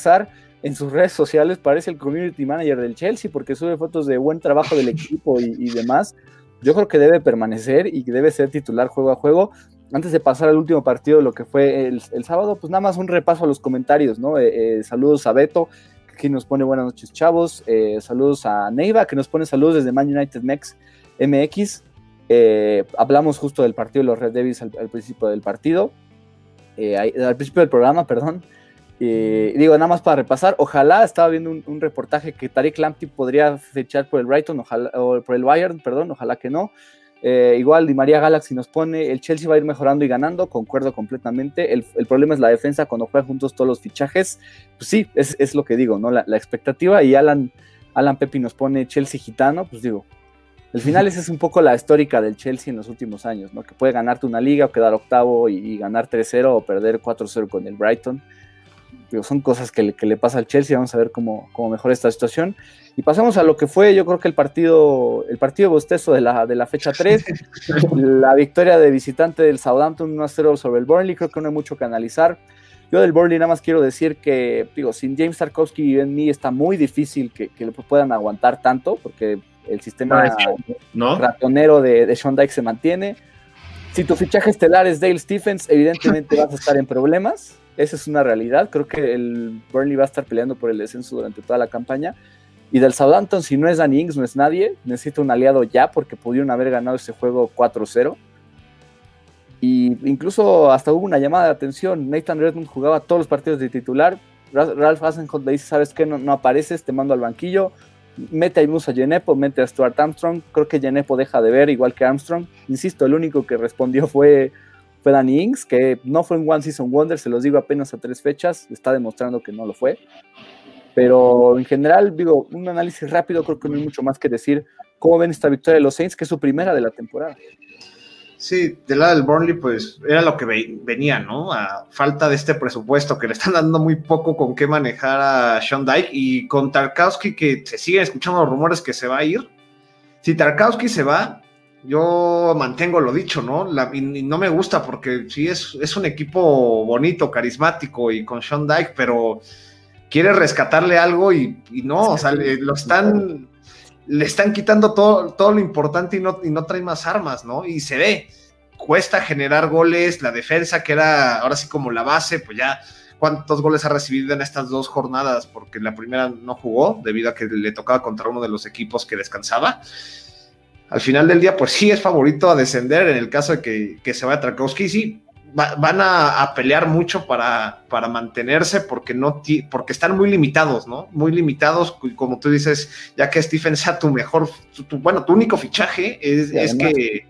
en sus redes sociales parece el community manager del Chelsea porque sube fotos de buen trabajo del equipo y demás yo creo que debe permanecer y que debe ser titular juego a juego. Antes de pasar al último partido, lo que fue el, sábado, pues nada más un repaso a los comentarios, ¿no? Eh, eh, saludos a Beto, que aquí nos pone buenas noches, chavos. Eh, saludos a Neiva, que nos pone saludos desde Man United Mex, MX. hablamos justo del partido de los Red Devils al, principio del partido, al principio del programa, perdón. Y digo, nada más para repasar, ojalá, estaba viendo un, reportaje que Tariq Lamptey podría fechar por el Brighton, ojalá, o por el Bayern, perdón, ojalá que no. Eh, igual Di María Galaxy nos pone, el Chelsea va a ir mejorando y ganando, concuerdo completamente. El, problema es la defensa cuando juegan juntos todos los fichajes. Pues sí, es, lo que digo, ¿no? La, expectativa y Alan, Alan Pepi nos pone Chelsea gitano, pues digo, Al final esa es un poco la histórica del Chelsea en los últimos años, ¿no? Que puede ganarte una liga o quedar octavo y, ganar 3-0 o perder 4-0 con el Brighton. Son cosas que le, que le, pasa al Chelsea, vamos a ver cómo, cómo mejora esta situación. Y pasamos a lo que fue, yo creo que el partido, el partido bostezo de la, de la fecha 3, la victoria de visitante del Southampton 1-0 sobre el Burnley, creo que no hay mucho que analizar. Yo del Burnley nada más quiero decir que, digo, sin James Tarkovsky y en mí está muy difícil que, que puedan aguantar tanto, porque el sistema ratonero de, de Sean Dyke se mantiene. Si tu fichaje estelar es Dale Stephens, evidentemente vas a estar en problemas. Esa es una realidad. Creo que el Burnley va a estar peleando por el descenso durante toda la campaña. Y del Southampton, si no es Danny Ings, no es nadie. Necesita un aliado ya porque pudieron haber ganado ese juego 4-0. Y incluso hasta hubo una llamada de atención. Nathan Redmond jugaba todos los partidos de titular. Ralph Hasenholt le dice, ¿sabes qué? No, apareces, te mando al banquillo. Mete a Musa Genepo, mete a Stuart Armstrong. Creo que Genepo deja de ver, igual que Armstrong. Insisto, el único que respondió fue, fue Danny Ings, que no fue un One Season Wonder, se los digo apenas a tres fechas. Está demostrando que no lo fue. Pero en general, digo, un análisis rápido, creo que no hay mucho más que decir. ¿Cómo ven esta victoria de los Saints, que es su primera de la temporada? Sí, del lado del Burnley, pues era lo que venía, ¿no? A falta de este presupuesto, que le están dando muy poco con qué manejar a Sean Dyke y con Tarkowski, que se siguen escuchando los rumores que se va a ir. Si Tarkowski se va, yo mantengo lo dicho, ¿no? y, no me gusta porque sí es, es un equipo bonito, carismático y con Sean Dyke, pero quiere rescatarle algo y, no, o sea, lo están, le están quitando todo, todo lo importante y no, y no traen más armas, ¿no? Y se ve, cuesta generar goles, la defensa que era ahora sí como la base, pues ya cuántos goles ha recibido en estas dos jornadas, porque la primera no jugó debido a que le tocaba contra uno de los equipos que descansaba. Al final del día, pues sí es favorito a descender en el caso de que, que se vaya Trakowski, sí, van a, pelear mucho para, para mantenerse porque, no porque están muy limitados, ¿no? Muy limitados, como tú dices, ya que Stephen sea tu mejor, bueno, tu único fichaje es, que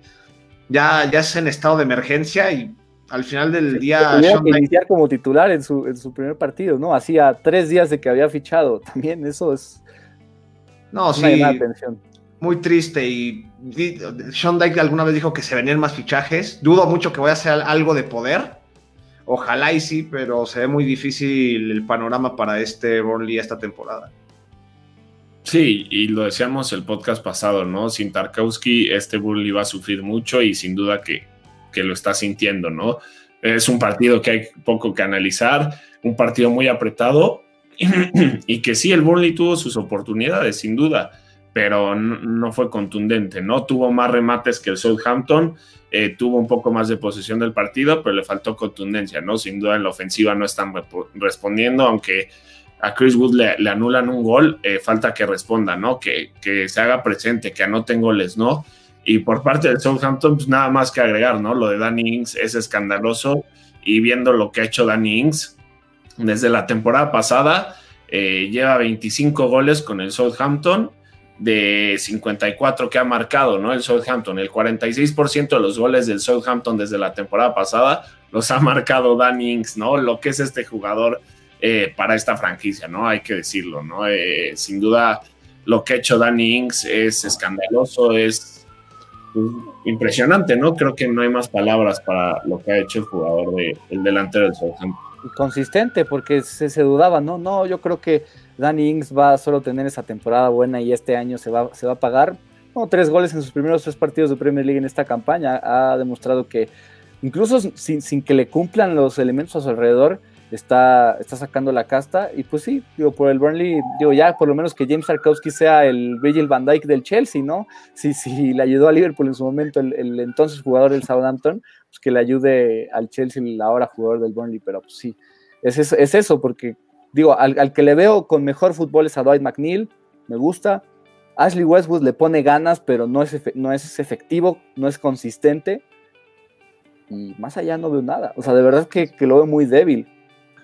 ya, ya es en estado de emergencia y al final del día... que iniciar como titular en su, en su primer partido, ¿no? Hacía tres días de que había fichado, también eso es... No, sí. Atención muy triste y Sean Dyke alguna vez dijo que se venían más fichajes. Dudo mucho que vaya a ser algo de poder. Ojalá y sí, pero se ve muy difícil el panorama para este Burnley esta temporada. Sí, y lo decíamos el podcast pasado, ¿no? Sin Tarkowski, este Burnley va a sufrir mucho y sin duda que, que lo está sintiendo, ¿no? Es un partido que hay poco que analizar, un partido muy apretado y que sí, el Burnley tuvo sus oportunidades, sin duda pero no, fue contundente, ¿no? Tuvo más remates que el Southampton, eh, tuvo un poco más de posesión del partido, pero le faltó contundencia, ¿no? Sin duda en la ofensiva no están respondiendo, aunque a Chris Wood le, anulan un gol, eh, falta que responda, ¿no? Que, que, se haga presente, que anoten goles, ¿no? Y por parte del Southampton, pues nada más que agregar, ¿no? Lo de Danny Ings es escandaloso y viendo lo que ha hecho Danny Ings desde la temporada pasada, eh, lleva 25 goles con el Southampton de 54 que ha marcado, ¿no? El Southampton, el 46% de los goles del Southampton desde la temporada pasada los ha marcado Danny Ings, ¿no? Lo que es este jugador eh, para esta franquicia, ¿no? Hay que decirlo, ¿no? Eh, sin duda, lo que ha hecho Danny Ings es escandaloso, es impresionante, ¿no? Creo que no hay más palabras para lo que ha hecho el jugador, de, el delantero del Southampton. Consistente, porque se, se dudaba, ¿no? No, yo creo que Danny Ings va a solo tener esa temporada buena y este año se va, se va a pagar. Tres goles en sus primeros tres partidos de Premier League en esta campaña. Ha demostrado que incluso sin, que le cumplan los elementos a su alrededor, está, está sacando la casta. Y pues sí, digo, por el Burnley, digo, ya por lo menos que James Tarkowski sea el Virgil van Dijk del Chelsea, ¿no? Si, si le ayudó a Liverpool en su momento el, entonces jugador del Southampton, pues que le ayude al Chelsea el ahora jugador del Burnley, pero pues sí, es es eso porque digo, al, que le veo con mejor fútbol es a Dwight McNeil, me gusta. Ashley Westwood le pone ganas, pero no es, no es efectivo, no es consistente. Y más allá no veo nada. O sea, de verdad que, lo veo muy débil.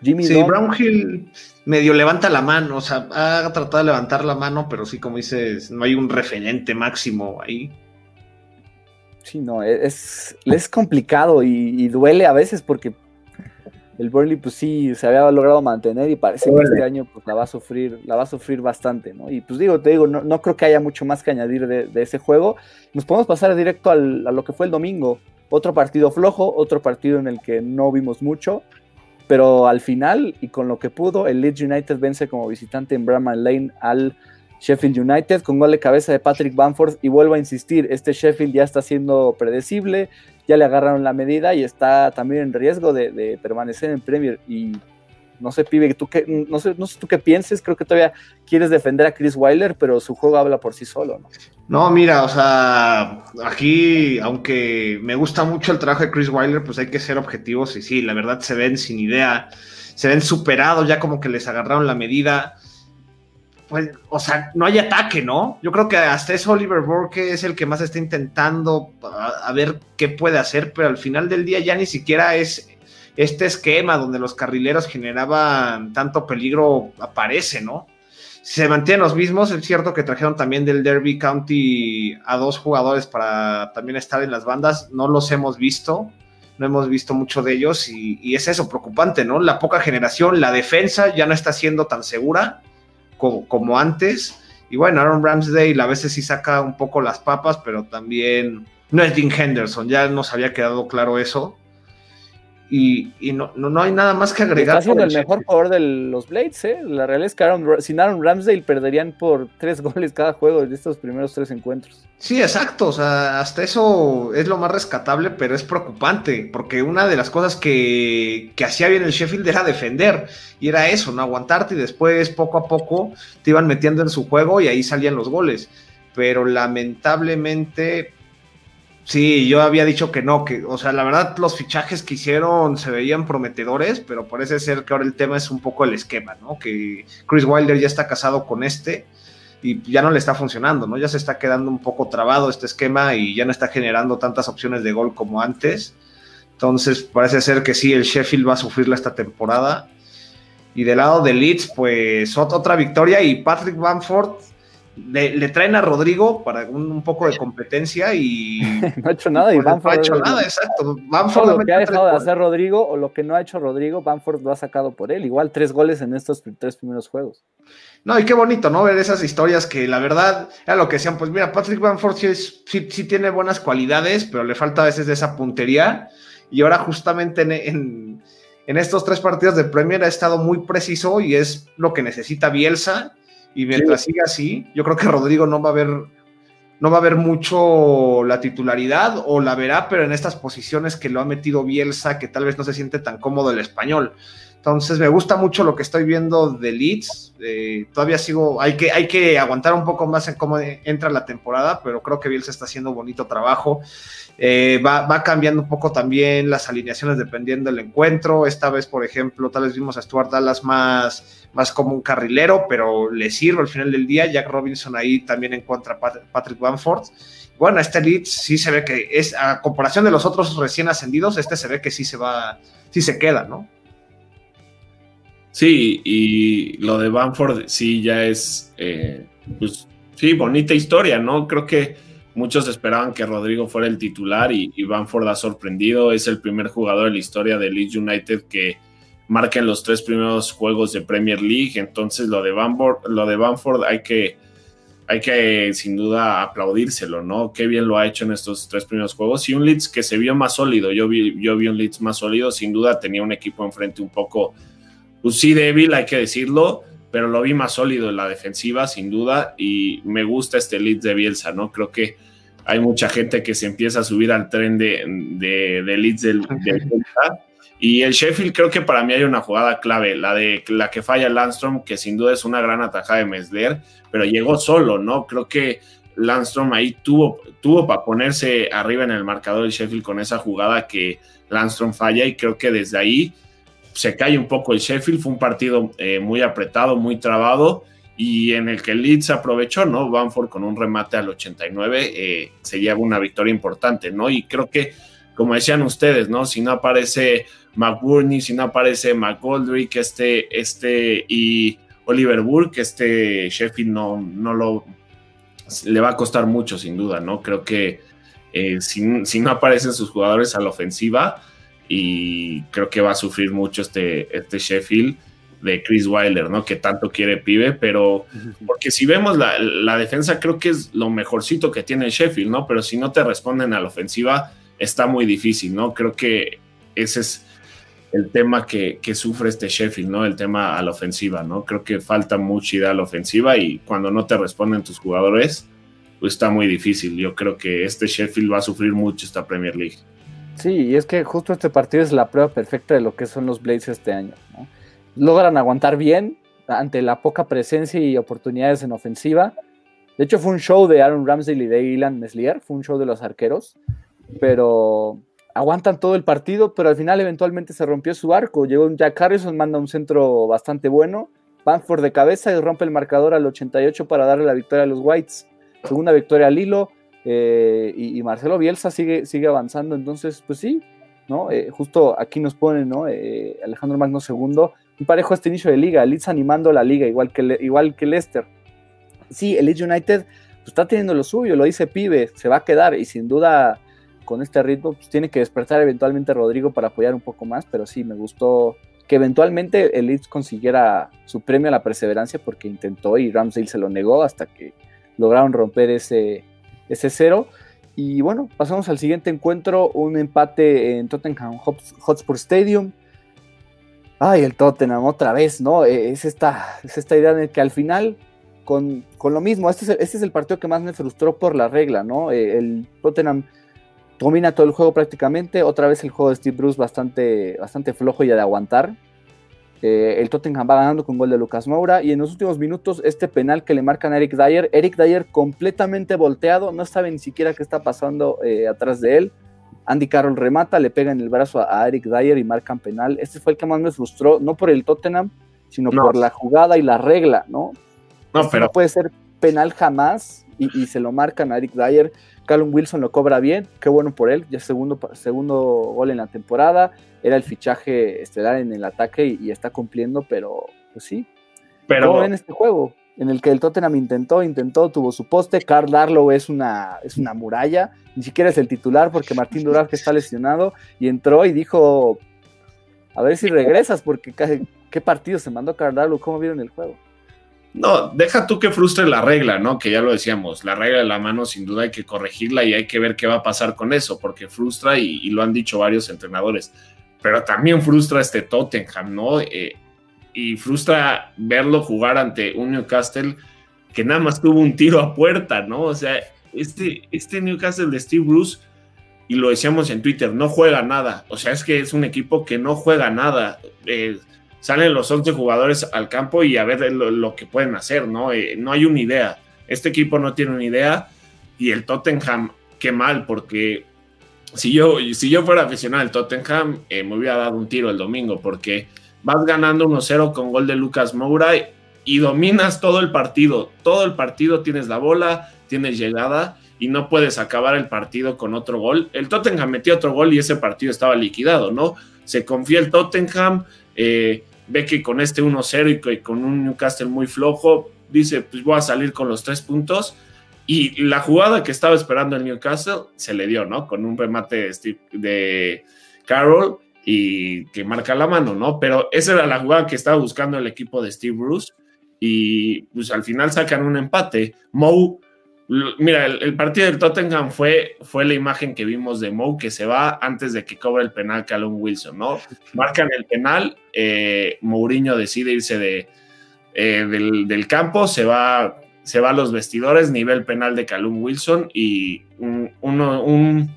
Jimmy sí, Brownhill medio levanta la mano, o sea, ha tratado de levantar la mano, pero sí, como dices, no hay un referente máximo ahí. Sí, no, es, es complicado y, duele a veces porque el Burnley pues sí se había logrado mantener y parece que este año pues la va a sufrir, la va a sufrir bastante, ¿no? Y pues digo, te digo, no, creo que haya mucho más que añadir de, ese juego. Nos podemos pasar directo a lo que fue el domingo. Otro partido flojo, otro partido en el que no vimos mucho, pero al final y con lo que pudo, el Leeds United vence como visitante en Bramall Lane al Sheffield United con gol de cabeza de Patrick Bamford. Y vuelvo a insistir, este Sheffield ya está siendo predecible, ya le agarraron la medida y está también en riesgo de, permanecer en Premier. Y no sé, pibe, tú qué, no sé, no sé tú qué pienses, creo que todavía quieres defender a Chris Weiler, pero su juego habla por sí solo, ¿no? No, mira, o sea, aquí, aunque me gusta mucho el trabajo de Chris Weiler, pues hay que ser objetivos y sí, la verdad se ven sin idea, se ven superados, ya como que les agarraron la medida pues, o sea, no hay ataque, ¿no? Yo creo que hasta eso Oliver Burke es el que más está intentando a, ver qué puede hacer, pero al final del día ya ni siquiera es este esquema donde los carrileros generaban tanto peligro aparece, ¿no? Se mantienen los mismos, es cierto que trajeron también del Derby County a dos jugadores para también estar en las bandas, no los hemos visto, no hemos visto mucho de ellos y, y es eso, preocupante, ¿no? La poca generación, la defensa ya no está siendo tan segura como, antes. Y bueno, Aaron Ramsdale a veces sí saca un poco las papas, pero también no es Dean Henderson, ya nos había quedado claro eso y, no, no, hay nada más que agregar. Está siendo el mejor jugador de los Blades, ¿eh? La realidad es que Aaron, sin Aaron Ramsdale perderían por tres goles cada juego de estos primeros tres encuentros. Sí, exacto, o sea, hasta eso es lo más rescatable, pero es preocupante, porque una de las cosas que, que hacía bien el Sheffield era defender, y era eso, no aguantarte, y después poco a poco te iban metiendo en su juego y ahí salían los goles. Pero lamentablemente Sí, yo había dicho que no, que, o sea, la verdad los fichajes que hicieron se veían prometedores, pero parece ser que ahora el tema es un poco el esquema, ¿no? Que Chris Wilder ya está casado con este y ya no le está funcionando, ¿no? Ya se está quedando un poco trabado este esquema y ya no está generando tantas opciones de gol como antes. Entonces parece ser que sí, el Sheffield va a sufrirla esta temporada. Y del lado de Leeds, pues otra victoria y Patrick Bamford le, traen a Rodrigo para un, poco de competencia y no ha hecho nada y no ha hecho nada, exacto. Bamford lo que ha dejado de hacer Rodrigo o lo que no ha hecho Rodrigo, Bamford lo ha sacado por él. Igual tres goles en estos tres primeros juegos. No, y qué bonito, ¿no? Ver esas historias que la verdad era lo que decían, pues mira, Patrick Bamford sí, sí, tiene buenas cualidades, pero le falta a veces de esa puntería. Y ahora justamente en, en estos tres partidos de Premier ha estado muy preciso y es lo que necesita Bielsa y mientras siga así, yo creo que Rodrigo no va a ver no va a haber mucho la titularidad o la verá, pero en estas posiciones que lo ha metido Bielsa, que tal vez no se siente tan cómodo el español. Entonces me gusta mucho lo que estoy viendo de Leeds. Eh, todavía sigo, hay que, hay que aguantar un poco más en cómo entra la temporada, pero creo que Bielsa está haciendo bonito trabajo. Eh, va, va, cambiando un poco también las alineaciones dependiendo del encuentro. Esta vez, por ejemplo, tal vez vimos a Stuart Dallas más más como un carrilero, pero le sirve al final del día. Jack Robinson ahí también encuentra Patrick Bamford. Bueno, este Leeds sí se ve que es, a comparación de los otros recién ascendidos, este se ve que sí se va, sí se queda, ¿no? Sí, y lo de Bamford sí ya es, eh, pues sí, bonita historia, ¿no? Creo que muchos esperaban que Rodrigo fuera el titular y, y Bamford ha sorprendido. Es el primer jugador en la historia de Leeds United que marca en los tres primeros juegos de Premier League. Entonces lo de Bamford, lo de Bamford hay que, hay que sin duda aplaudírselo, ¿no? Qué bien lo ha hecho en estos tres primeros juegos. Y un Leeds que se vio más sólido. Yo vi, yo vi un Leeds más sólido. Sin duda tenía un equipo enfrente un poco, pues sí, débil, hay que decirlo. Pero lo vi más sólido en la defensiva, sin duda. Y me gusta este Leeds de Bielsa, ¿no? Creo que hay mucha gente que se empieza a subir al tren de, de, de Leeds del, del Bielsa y el Sheffield creo que para mí hay una jugada clave, la de la que falla Landstrom, que sin duda es una gran atajada de Mesler, pero llegó solo, ¿no? Creo que Landstrom ahí tuvo, tuvo para ponerse arriba en el marcador del Sheffield con esa jugada que Landstrom falla y creo que desde ahí se cae un poco el Sheffield. Fue un partido eh, muy apretado, muy trabado y en el que Leeds aprovechó, ¿no? Banford con un remate al 89 eh, se lleva una victoria importante, ¿no? Y creo que, como decían ustedes, ¿no? Si no aparece McBurney, si no aparece McGoldrick, este, este y Oliver Burke, este Sheffield no, no lo le va a costar mucho, sin duda, ¿no? Creo que eh, si, no aparecen sus jugadores a la ofensiva, y creo que va a sufrir mucho este, este Sheffield de Chris Wilder, ¿no? Que tanto quiere pibe, pero porque si vemos la, la, defensa, creo que es lo mejorcito que tiene Sheffield, ¿no? Pero si no te responden a la ofensiva, está muy difícil, ¿no? Creo que ese es el tema que, que, sufre este Sheffield, ¿no? El tema a la ofensiva, ¿no? Creo que falta mucha idea a la ofensiva y cuando no te responden tus jugadores, pues está muy difícil. Yo creo que este Sheffield va a sufrir mucho esta Premier League. Sí, y es que justo este partido es la prueba perfecta de lo que son los Blades este año. Logran aguantar bien ante la poca presencia y oportunidades en ofensiva. De hecho, fue un show de Aaron Ramsdale y de Ilan Meslier, fue un show de los arqueros, pero aguantan todo el partido, pero al final eventualmente se rompió su arco. Llegó un Jack Harrison, manda un centro bastante bueno. Banford de cabeza y rompe el marcador al 88 para darle la victoria a los Whites. Segunda victoria al hilo. Eh, y, Marcelo Bielsa sigue, sigue avanzando. Entonces, pues sí, ¿no? Eh, justo aquí nos pone, ¿no? Eh, Alejandro Magno segundo. Un parejo este inicio de liga. Leeds animando la liga, igual que, igual que Leicester. Sí, el Leeds United pues, está teniendo lo suyo, lo dice Pibe, se va a quedar y sin duda con este ritmo, pues tiene que despertar eventualmente Rodrigo para apoyar un poco más, pero sí, me gustó que eventualmente el Leeds consiguiera su premio a la perseverancia porque intentó y Ramsdale se lo negó hasta que lograron romper ese, ese cero. Y bueno, pasamos al siguiente encuentro, un empate en Tottenham Hotspur Stadium. Ay, el Tottenham otra vez, ¿no? E, es esta, es esta idea de que al final, con, con lo mismo, este es, el, este es, el, partido que más me frustró por la regla, ¿no? E, el Tottenham domina todo el juego prácticamente. Otra vez el juego de Steve Bruce bastante, bastante flojo y de aguantar. Eh, el Tottenham va ganando con gol de Lucas Moura. Y en los últimos minutos, este penal que le marcan a Eric Dyer. Eric Dyer completamente volteado, no sabe ni siquiera qué está pasando eh, atrás de él. Andy Carroll remata, le pega en el brazo a, Eric Dyer y marcan penal. Este fue el que más me frustró, no por el Tottenham, sino por la jugada y la regla, ¿no? No, este pero. No puede ser penal jamás y, y se lo marcan a Eric Dyer Callum Wilson lo cobra bien, qué bueno por él, ya segundo, segundo gol en la temporada, era el fichaje estelar en el ataque y, está cumpliendo, pero pues sí. Pero en este juego, en el que el Tottenham intentó, intentó, tuvo su poste, Carl Darlow es una, es una muralla, ni siquiera es el titular porque Martín que está lesionado y entró y dijo, a ver si regresas porque qué partido se mandó Carl Darlow, ¿cómo vieron el juego? No, deja tú que frustre la regla, ¿no? Que ya lo decíamos, la regla de la mano sin duda hay que corregirla y hay que ver qué va a pasar con eso, porque frustra y, lo han dicho varios entrenadores, pero también frustra este Tottenham, ¿no? Eh, y frustra verlo jugar ante un Newcastle que nada más tuvo un tiro a puerta, ¿no? O sea, este, este Newcastle de Steve Bruce, y lo decíamos en Twitter, no juega nada, o sea, es que es un equipo que no juega nada. Eh, salen los 11 jugadores al campo y a ver lo, que pueden hacer, ¿no? Eh, no hay una idea. Este equipo no tiene una idea y el Tottenham, qué mal, porque si yo, si yo fuera aficionado al Tottenham, eh, me hubiera dado un tiro el domingo, porque vas ganando 1-0 con gol de Lucas Moura y dominas todo el partido. Todo el partido tienes la bola, tienes llegada y no puedes acabar el partido con otro gol. El Tottenham metió otro gol y ese partido estaba liquidado, ¿no? Se confía el Tottenham. Eh, ve que con este 1-0 y con un Newcastle muy flojo, dice, pues voy a salir con los tres puntos. Y la jugada que estaba esperando el Newcastle se le dio, ¿no? Con un remate de, Carroll y que marca la mano, ¿no? Pero esa era la jugada que estaba buscando el equipo de Steve Bruce y pues al final sacan un empate. Moe Mira, el, partido del Tottenham fue, fue la imagen que vimos de Moe que se va antes de que cobre el penal Callum Wilson, ¿no? Marcan el penal, eh, Mourinho decide irse de, eh, del, campo, se va, se va a los vestidores, nivel penal de Callum Wilson y un, un,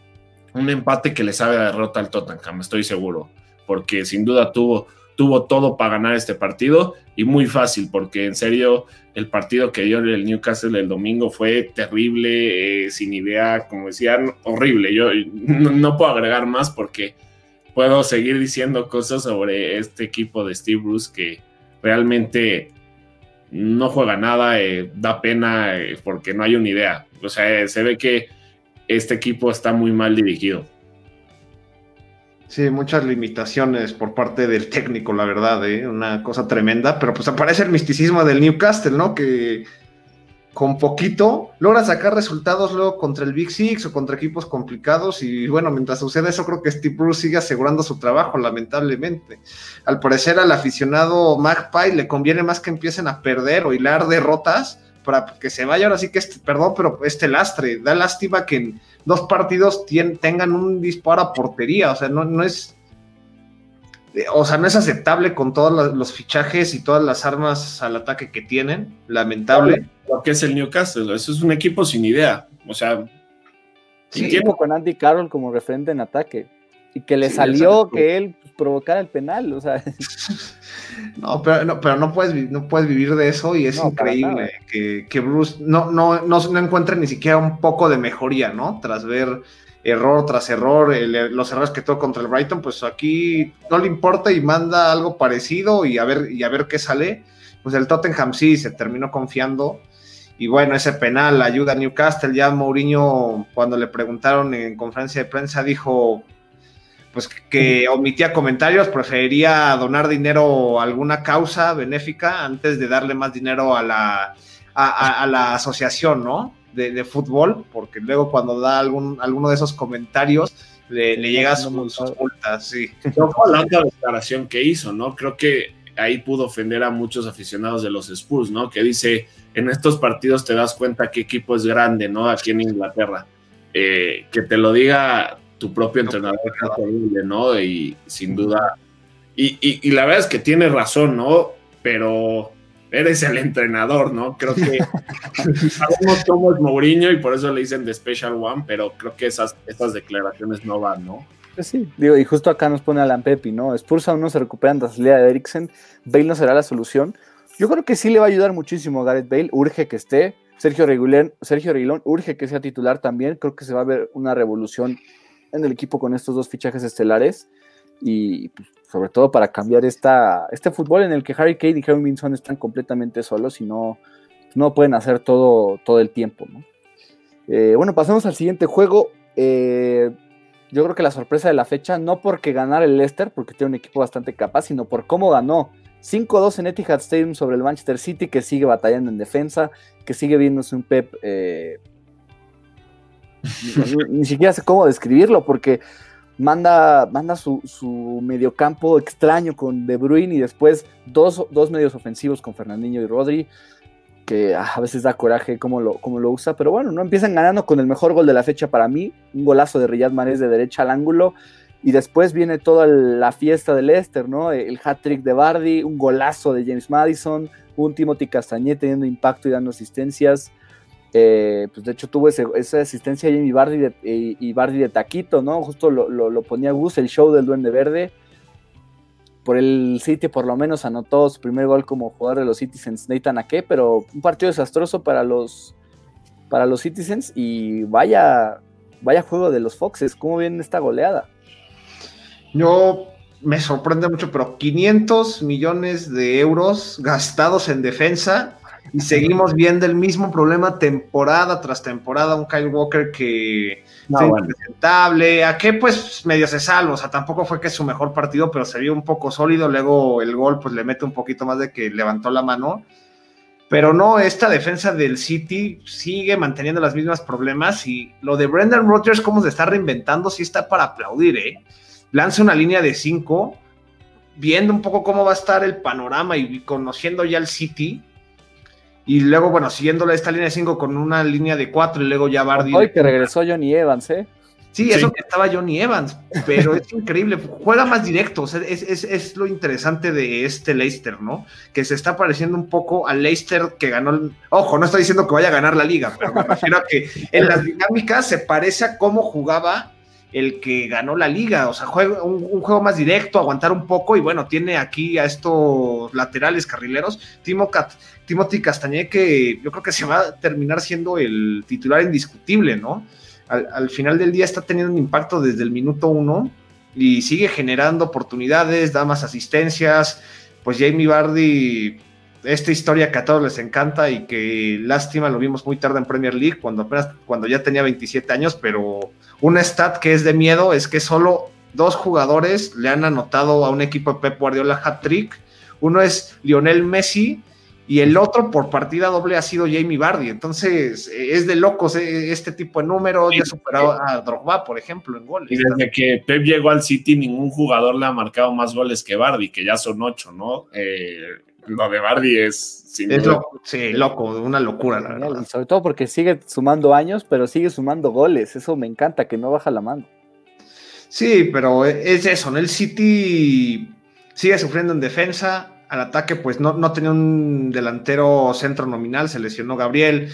un empate que le sabe a derrota al Tottenham, estoy seguro, porque sin duda tuvo tuvo todo para ganar este partido y muy fácil, porque en serio el partido que dio el Newcastle el domingo fue terrible, eh, sin idea, como decían, horrible. Yo no, puedo agregar más porque puedo seguir diciendo cosas sobre este equipo de Steve Bruce que realmente no juega nada, eh, da pena eh, porque no hay una idea. O sea, se ve que este equipo está muy mal dirigido. Sí, muchas limitaciones por parte del técnico, la verdad, ¿eh? una cosa tremenda, pero pues aparece el misticismo del Newcastle, ¿no? Que con poquito, logra sacar resultados luego contra el Big Six o contra equipos complicados. Y bueno, mientras sucede eso, creo que Steve Bruce sigue asegurando su trabajo, lamentablemente. Al parecer, al aficionado Magpie le conviene más que empiecen a perder o hilar derrotas para que se vaya ahora sí que este, perdón, pero este lastre. Da lástima que en dos partidos tengan un disparo a portería. O sea, no, no es o sea, no es aceptable con todos los fichajes y todas las armas al ataque que tienen, lamentable. Lo que es el Newcastle, eso es un equipo sin idea, o sea... Sí, con Andy Carroll como referente en ataque y que le salió que él provocara el penal, o sea... No, pero no, pero no puedes, no puedes vivir de eso y es increíble que, que, Bruce no, no, no, no encuentre ni siquiera un poco de mejoría, ¿no? Tras ver error tras error, los errores que tuvo contra el Brighton, pues aquí no le importa y manda algo parecido y a ver, y a ver qué sale. Pues el Tottenham sí se terminó confiando. Y bueno, ese penal ayuda a Newcastle. Ya Mourinho, cuando le preguntaron en conferencia de prensa, dijo pues que omitía comentarios, preferiría donar dinero a alguna causa benéfica antes de darle más dinero a la, a la asociación, ¿no? de, fútbol, porque luego cuando da algún, alguno de esos comentarios le, llega sus, multas, sí. la declaración que hizo, ¿no? Creo que ahí pudo ofender a muchos aficionados de los Spurs, ¿no? Que dice, en estos partidos te das cuenta qué equipo es grande, ¿no? Aquí en Inglaterra. Eh, que te lo diga tu propio entrenador ¿no? Y sin duda, y, y, la verdad es que tiene razón, ¿no? Pero eres el entrenador, ¿no? Creo que sabemos cómo es Mourinho y por eso le dicen The Special One, pero creo que esas, declaraciones no van, ¿no? Pues sí, digo, y justo acá nos pone Alan Pepi, ¿no? Spurs aún no se recuperan tras la salida de Eriksen, Bale no será la solución. Yo creo que sí le va a ayudar muchísimo a Gareth Bale, urge que esté. Sergio Reguilón, Sergio Reguilón urge que sea titular también. Creo que se va a ver una revolución en el equipo con estos dos fichajes estelares. Y pues, sobre todo para cambiar esta, este fútbol en el que Harry Kane y Kevin Vinson están completamente solos y no, no pueden hacer todo, todo el tiempo. Eh, bueno, pasamos al siguiente juego. Eh, yo creo que la sorpresa de la fecha, no porque ganar el Leicester, porque tiene un equipo bastante capaz, sino por cómo ganó 5-2 en Etihad Stadium sobre el Manchester City, que sigue batallando en defensa, que sigue viéndose un Pep. Eh, ni, siquiera sé cómo describirlo, porque manda, manda su, su, mediocampo extraño con De Bruyne y después dos, medios ofensivos con Fernandinho y Rodri, que a veces da coraje cómo lo, lo usa, pero bueno, no empiezan ganando con el mejor gol de la fecha para mí, un golazo de Riyad Mahrez de derecha al ángulo, y después viene toda la fiesta del Leicester, ¿no? El hat-trick de Bardi, un golazo de James Madison, un Timothy Castañé teniendo impacto y dando asistencias, eh, pues de hecho tuvo esa asistencia Jamie Bardi de, y, Bardi de Taquito, ¿no? Justo lo, ponía Gus, el show del Duende Verde. Por el City por lo menos anotó su primer gol como jugador de los Citizens, Nathan Ake, pero un partido desastroso para los, para los Citizens y vaya, vaya juego de los Foxes, ¿cómo viene esta goleada? Yo me sorprende mucho, pero 500 millones de euros gastados en defensa y seguimos viendo el mismo problema temporada tras temporada, un Kyle Walker que no, fue impresentable, a que pues medio se salvo, o sea, tampoco fue que es su mejor partido, pero se vio un poco sólido, luego el gol pues le mete un poquito más de que levantó la mano, pero no, esta defensa del City sigue manteniendo los mismos problemas y lo de Brendan Rodgers, cómo se está reinventando, sí está para aplaudir, ¿eh? Lanza una línea de 5, viendo un poco cómo va a estar el panorama y conociendo ya el City, y luego, bueno, siguiéndole esta línea de 5 con una línea de 4 y luego ya Bardi. Hoy que regresó Johnny Evans, ¿eh? Sí, eso que estaba Johnny Evans, pero es increíble, juega más directo, o sea, es, es, es, lo interesante de este Leicester, ¿no? Que se está pareciendo un poco al Leicester que ganó, el... ojo, no estoy diciendo que vaya a ganar la liga, pero me refiero a que en las dinámicas se parece a cómo jugaba el que ganó la liga, o sea, juega un, juego más directo, aguantar un poco y bueno, tiene aquí a estos laterales carrileros, Timo Timothy Castañé que yo creo que se va a terminar siendo el titular indiscutible, ¿no? Al, final del día está teniendo un impacto desde el minuto uno y sigue generando oportunidades, da más asistencias, pues Jamie Bardi esta historia que a todos les encanta y que lástima lo vimos muy tarde en Premier League cuando apenas cuando ya tenía 27 años, pero una stat que es de miedo es que solo dos jugadores le han anotado a un equipo de Pep Guardiola hat-trick. Uno es Lionel Messi y el otro por partida doble ha sido Jamie Bardi. Entonces, es de locos eh, este tipo de números. Ya superado a Drogba, por ejemplo, en goles. Y desde que Pep llegó al City, ningún jugador le ha marcado más goles que Bardi, que ya son ocho, ¿no? Eh, lo de Bardi es. Es loco, sí, loco, una locura, la verdad. Y sobre todo porque sigue sumando años, pero sigue sumando goles. Eso me encanta, que no baja la mano. Sí, pero es eso, ¿no? El City sigue sufriendo en defensa al ataque, pues no, no tenía un delantero centro nominal, se lesionó Gabriel.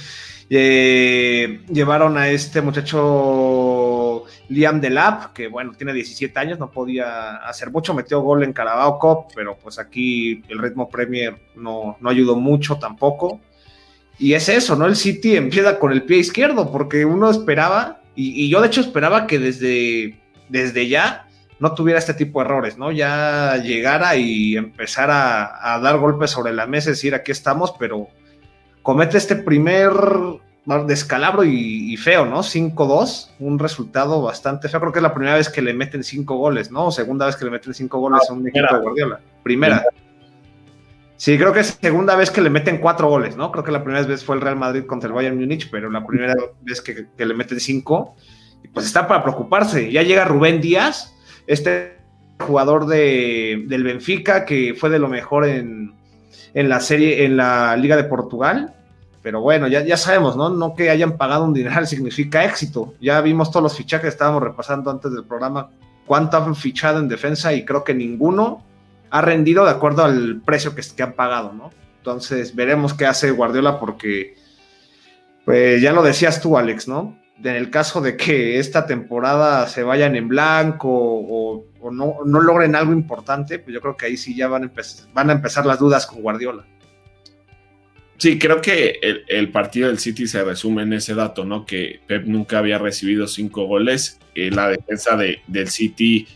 Eh, llevaron a este muchacho Liam Delap, que bueno, tiene 17 años, no podía hacer mucho, metió gol en Carabao Cup, pero pues aquí el ritmo Premier no, no ayudó mucho tampoco. Y es eso, ¿no? El City empieza con el pie izquierdo, porque uno esperaba, y, yo de hecho esperaba que desde, desde ya no tuviera este tipo de errores, ¿no? Ya llegara y empezara a, dar golpes sobre la mesa, decir, aquí estamos, pero comete este primer descalabro y, feo, ¿no? 5-2, un resultado bastante feo. Creo que es la primera vez que le meten cinco goles, ¿no? O segunda vez que le meten cinco goles a un equipo de Guardiola. Primera. Sí, creo que es segunda vez que le meten cuatro goles, ¿no? Creo que la primera vez fue el Real Madrid contra el Bayern Múnich, pero la primera vez que, que le meten cinco, pues está para preocuparse. Ya llega Rubén Díaz, este jugador de, del Benfica, que fue de lo mejor en, la serie, en la Liga de Portugal. Pero bueno, ya, ya sabemos, ¿no? No que hayan pagado un dineral significa éxito. Ya vimos todos los fichajes que estábamos repasando antes del programa, cuánto han fichado en defensa y creo que ninguno ha rendido de acuerdo al precio que, que han pagado, ¿no? Entonces veremos qué hace Guardiola porque, pues ya lo decías tú, Alex, ¿no? en el caso de que esta temporada se vayan en blanco o, no, logren algo importante, pues yo creo que ahí sí ya van a, van a empezar las dudas con Guardiola. Sí, creo que el, partido del City se resume en ese dato, ¿no? Que Pep nunca había recibido cinco goles. Eh, la defensa de, del City,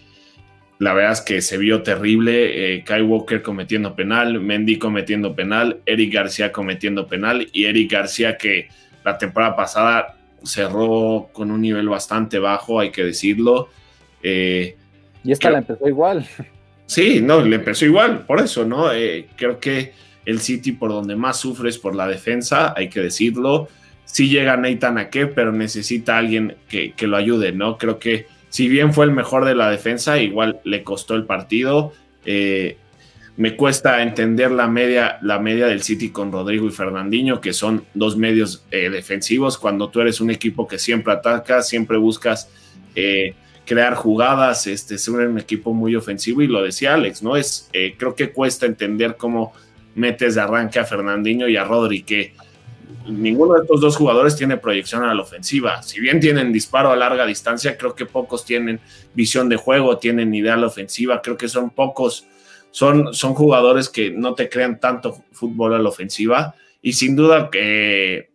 la verdad es que se vio terrible. Eh, Kai Walker cometiendo penal, Mendy cometiendo penal, Eric García cometiendo penal y Eric García que la temporada pasada cerró con un nivel bastante bajo, hay que decirlo. Eh, y esta la empezó igual. Sí, no, le empezó igual, por eso, ¿no? Eh, creo que el City por donde más sufre es por la defensa, hay que decirlo. Sí llega Nathan Ake, pero necesita alguien que, que, lo ayude, ¿no? Creo que si bien fue el mejor de la defensa, igual le costó el partido. Eh, me cuesta entender la media, la media del City con Rodrigo y Fernandinho, que son dos medios eh, defensivos, cuando tú eres un equipo que siempre ataca, siempre buscas eh, crear jugadas, este, ser un equipo muy ofensivo, y lo decía Alex, ¿no? Es, creo que cuesta entender cómo metes de arranque a Fernandinho y a Rodri, que ninguno de estos dos jugadores tiene proyección a la ofensiva. Si bien tienen disparo a larga distancia, creo que pocos tienen visión de juego, tienen idea a la ofensiva, creo que son pocos son, son jugadores que no te crean tanto fútbol a la ofensiva y sin duda que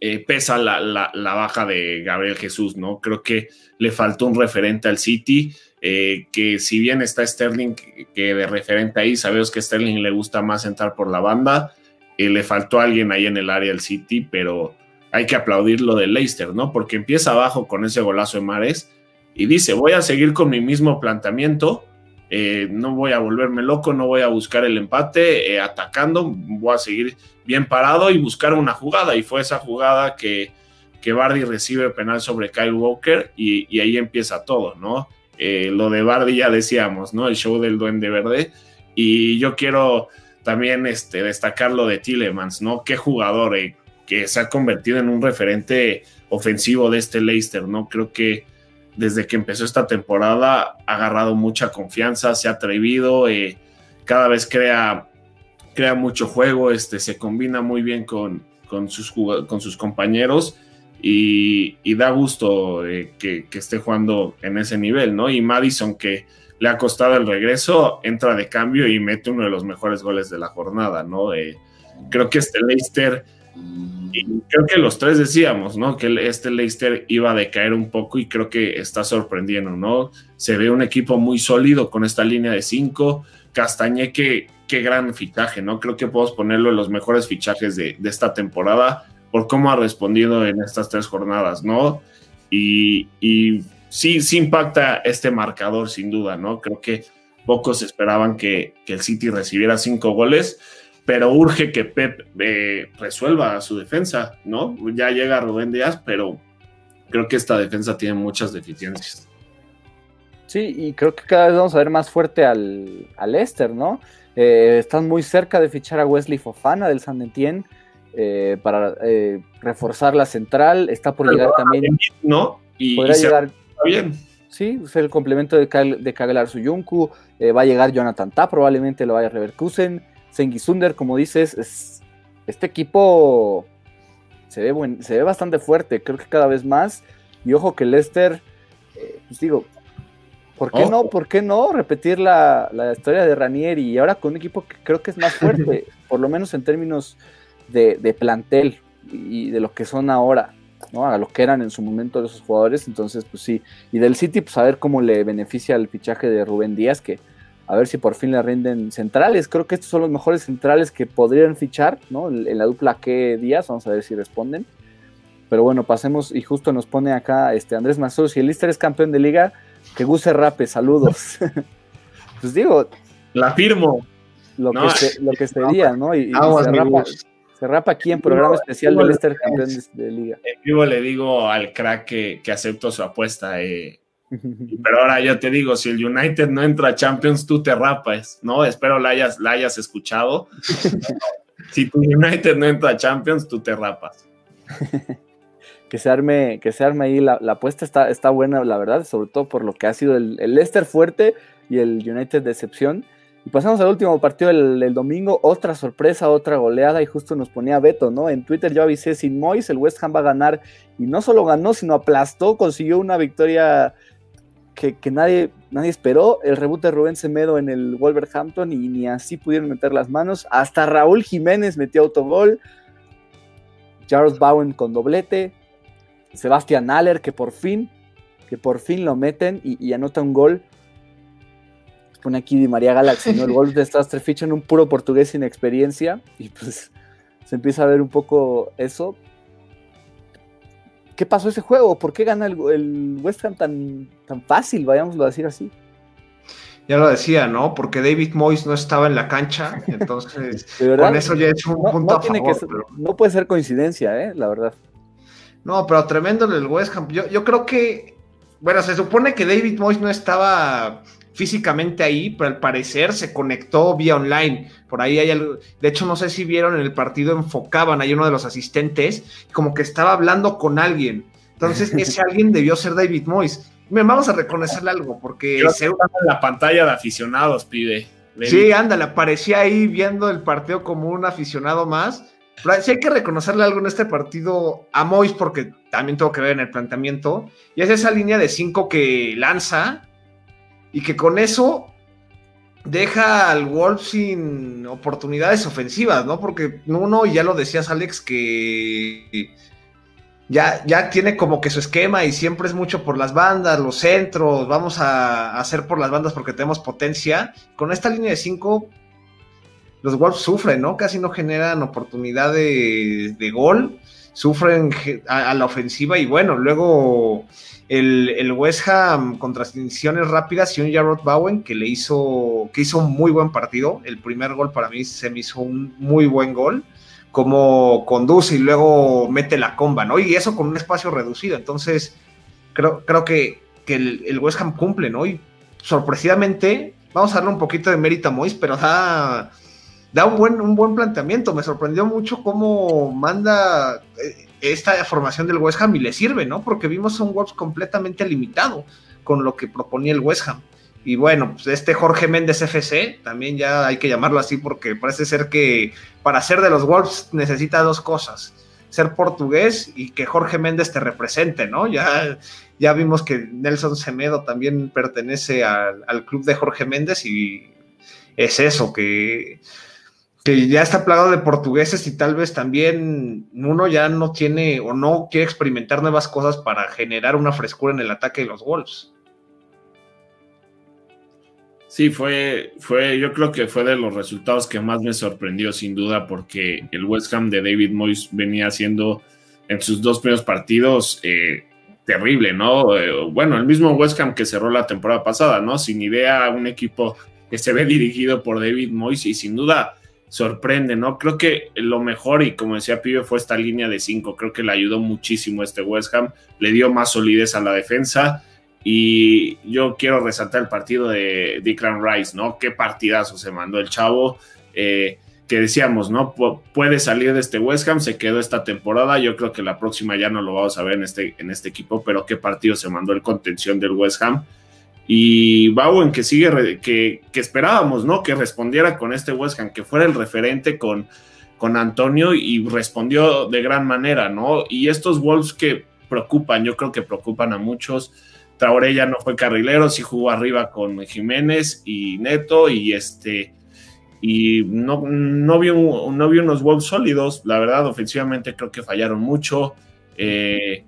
eh, pesa la, baja de Gabriel Jesús, ¿no? Creo que le faltó un referente al City, eh, que si bien está Sterling, que de referente ahí, sabemos que a Sterling le gusta más entrar por la banda, eh, le faltó alguien ahí en el área del City, pero hay que aplaudir lo de Leicester, ¿no? Porque empieza abajo con ese golazo de Mares y dice, voy a seguir con mi mismo planteamiento, eh, no voy a volverme loco, no voy a buscar el empate eh, atacando, voy a seguir bien parado y buscar una jugada. Y fue esa jugada que, que Bardi recibe penal sobre Kyle Walker y, ahí empieza todo, ¿no? Eh, lo de Bardi ya decíamos, ¿no? El show del Duende Verde. Y yo quiero también este, destacar lo de Tillemans, ¿no? Qué jugador que se ha convertido en un referente ofensivo de este Leicester, ¿no? Creo que desde que empezó esta temporada ha agarrado mucha confianza, se ha atrevido, eh, cada vez crea, crea mucho juego, este, se combina muy bien con, con, sus, con sus compañeros y, da gusto eh, que, esté jugando en ese nivel, ¿no? Y Madison, que le ha costado el regreso, entra de cambio y mete uno de los mejores goles de la jornada, ¿no? Eh, creo que este Leicester creo que los tres decíamos, ¿no? Que este Leicester iba a decaer un poco y creo que está sorprendiendo, ¿no? Se ve un equipo muy sólido con esta línea de cinco. Castañé, qué, qué gran fichaje, ¿no? Creo que podemos ponerlo en los mejores fichajes de, esta temporada por cómo ha respondido en estas tres jornadas, ¿no? Y, sí, sí impacta este marcador, sin duda, ¿no? Creo que pocos esperaban que, el City recibiera cinco goles pero urge que Pep eh, resuelva su defensa, ¿no? Ya llega Rubén Díaz, pero creo que esta defensa tiene muchas deficiencias. Sí, y creo que cada vez vamos a ver más fuerte al, al Leicester, ¿no? Eh, están muy cerca de fichar a Wesley Fofana del San Etienne eh, para eh, reforzar la central. Está por llegar también. ¿No? Y, podrá llegar. Bien. Sí, es el complemento de, de Kaglar Suyunku. va a llegar Jonathan Ta, probablemente lo vaya a Reverkusen. Sunder, como dices, este equipo se ve, buen, se ve bastante fuerte. Creo que cada vez más. Y ojo que Leicester, pues digo, ¿Por qué no? ¿Por qué no repetir la, historia de Ranieri y ahora con un equipo que creo que es más fuerte, por lo menos en términos de, plantel y de lo que son ahora, ¿no? A lo que eran en su momento esos jugadores, entonces pues sí. Y del City, pues a ver cómo le beneficia el fichaje de Rubén Díaz, que a ver si por fin le rinden centrales. Creo que estos son los mejores centrales que podrían fichar, ¿no? En la dupla que Díaz, vamos a ver si responden. Pero bueno, pasemos y justo nos pone acá este Andrés Mazur, si el Lister es campeón de liga, que Gus Rape, saludos. pues digo. La firmo. Lo, que, se, lo que sería, ¿no? Y, se, rapa, aquí en programa especial del Leicester campeón de, liga. En vivo le digo al crack que, que acepto su apuesta. Eh. Pero ahora yo te digo, si el United no entra a Champions, tú te rapas, ¿no? Espero la hayas, la hayas escuchado. si tu United no entra a Champions, tú te rapas que se arme, que se arme ahí la, apuesta está, está buena, la verdad, sobre todo por lo que ha sido el, el Leicester fuerte y el United decepción. Y pasamos al último partido del, domingo, otra sorpresa, otra goleada, y justo nos ponía Beto, ¿no? En Twitter yo avisé sin Mois, el West Ham va a ganar, y no solo ganó, sino aplastó, consiguió una victoria que, nadie, nadie esperó. El reboot de Rubén Semedo en el Wolverhampton, y ni así pudieron meter las manos. Hasta Raúl Jiménez metió autogol. Charles Bowen con doblete. Sebastián Aller, que por fin, que por fin lo meten y, anota un gol. Pone aquí Di María Galaxy, ¿no? El gol de Strasser fichan un puro portugués sin experiencia. Y pues se empieza a ver un poco eso. ¿Qué pasó ese juego? ¿Por qué gana el, West Ham tan, tan fácil? Vayámoslo a decir así. Ya lo decía, ¿no? Porque David Moyes no estaba en la cancha, entonces con eso ya es un punto a favor. No puede ser coincidencia, ¿eh? La verdad. No, pero tremendo el West Ham. Yo, yo creo que, bueno, se supone que David Moyes no estaba físicamente ahí, pero al parecer se conectó vía online. Por ahí hay algo, de hecho no sé si vieron en el partido enfocaban ahí uno de los asistentes, como que estaba hablando con alguien. Entonces ese alguien debió ser David Moyes. Me vamos a reconocerle algo porque se en la pantalla de aficionados, pide. Sí, ándale, aparecía ahí viendo el partido como un aficionado más pero sí hay que reconocerle algo en este partido a Mois porque también tuvo que ver en el planteamiento. Y es esa línea de 5 que lanza y que con eso deja al Wolf sin oportunidades ofensivas, ¿no? Porque uno, ya lo decías Alex, que ya, ya tiene como que su esquema y siempre es mucho por las bandas, los centros, vamos a hacer por las bandas porque tenemos potencia. Con esta línea de 5 los Wolves sufren, ¿no? Casi no generan oportunidad de, gol, sufren a, la ofensiva y bueno, luego el, West Ham con transiciones rápidas y un Jarrod Bowen que le hizo, que hizo un muy buen partido. El primer gol para mí se me hizo un muy buen gol como conduce y luego mete la comba, ¿no? Y eso con un espacio reducido. Entonces, creo, creo que, el, el, West Ham cumple, ¿no? Y sorpresivamente, vamos a darle un poquito de mérito a Mois, pero da, da un buen, un buen planteamiento. Me sorprendió mucho cómo manda eh, esta formación del West Ham y le sirve, ¿no? Porque vimos un Wolves completamente limitado con lo que proponía el West Ham. Y bueno, pues este Jorge Méndez FC, también ya hay que llamarlo así porque parece ser que para ser de los Wolves necesita dos cosas. Ser portugués y que Jorge Méndez te represente, ¿no? Ya, ya vimos que Nelson Semedo también pertenece al, al club de Jorge Méndez y es eso, que que ya está plagado de portugueses y tal vez también uno ya no tiene o no quiere experimentar nuevas cosas para generar una frescura en el ataque de los Wolves. Sí, fue, fue, yo creo que fue de los resultados que más me sorprendió, sin duda, porque el West Ham de David Moyes venía haciendo en sus dos primeros partidos eh, terrible, ¿no? Eh, bueno, el mismo West Ham que cerró la temporada pasada, ¿no? Sin idea, un equipo que se ve dirigido por David Moyes y sin duda sorprende, ¿no? Creo que lo mejor, y como decía Pibe, fue esta línea de cinco. Creo que le ayudó muchísimo este West Ham, le dio más solidez a la defensa. Y yo quiero resaltar el partido de Declan Rice, ¿no? Qué partidazo se mandó el chavo. Eh, que decíamos, ¿no? puede salir de este West Ham, se quedó esta temporada. Yo creo que la próxima ya no lo vamos a ver en este, en este equipo, pero qué partido se mandó el contención del West Ham y Bowen que sigue, que, que, esperábamos, ¿no? Que respondiera con este West Ham, que fuera el referente con, con Antonio y respondió de gran manera, ¿no? Y estos Wolves que preocupan, yo creo que preocupan a muchos. Traoré ya no fue carrilero, sí jugó arriba con Jiménez y Neto y este y no, no, vi, no vi unos Wolves sólidos, la verdad, ofensivamente creo que fallaron mucho. Eh,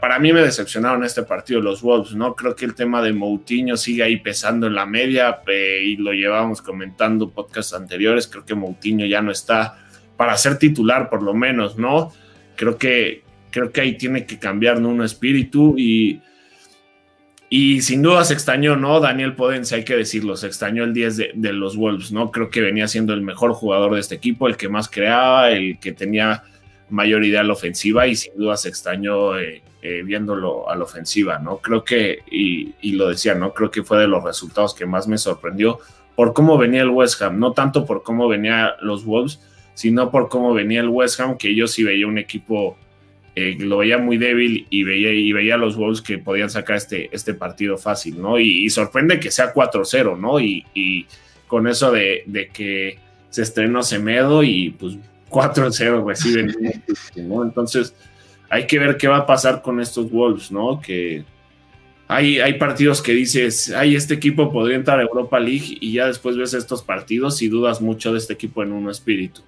para mí me decepcionaron este partido los Wolves, ¿no? Creo que el tema de Moutinho sigue ahí pesando en la media y lo llevábamos comentando podcasts anteriores, creo que Moutinho ya no está para ser titular por lo menos, ¿no? Creo que, creo que ahí tiene que cambiar un espíritu y, y sin duda se extrañó, ¿no? Daniel Podence, hay que decirlo, se extrañó el 10 de, de los Wolves, ¿no? Creo que venía siendo el mejor jugador de este equipo, el que más creaba, el que tenía mayor idea a la ofensiva y sin duda se extrañó eh, eh, viéndolo a la ofensiva, ¿no? Creo que, y, lo decía, ¿no? Creo que fue de los resultados que más me sorprendió por cómo venía el West Ham, no tanto por cómo venía los Wolves, sino por cómo venía el West Ham, que yo sí veía un equipo, eh, lo veía muy débil y veía, y veía a los Wolves que podían sacar este, este partido fácil, ¿no? Y, sorprende que sea 4-0, ¿no? Y, y, con eso de, de que se estrenó Semedo y pues 4-0 reciben. ¿no? Entonces, hay que ver qué va a pasar con estos Wolves, ¿no? Que hay, hay partidos que dices, ay, este equipo podría entrar a Europa League y ya después ves estos partidos y dudas mucho de este equipo en un espíritu.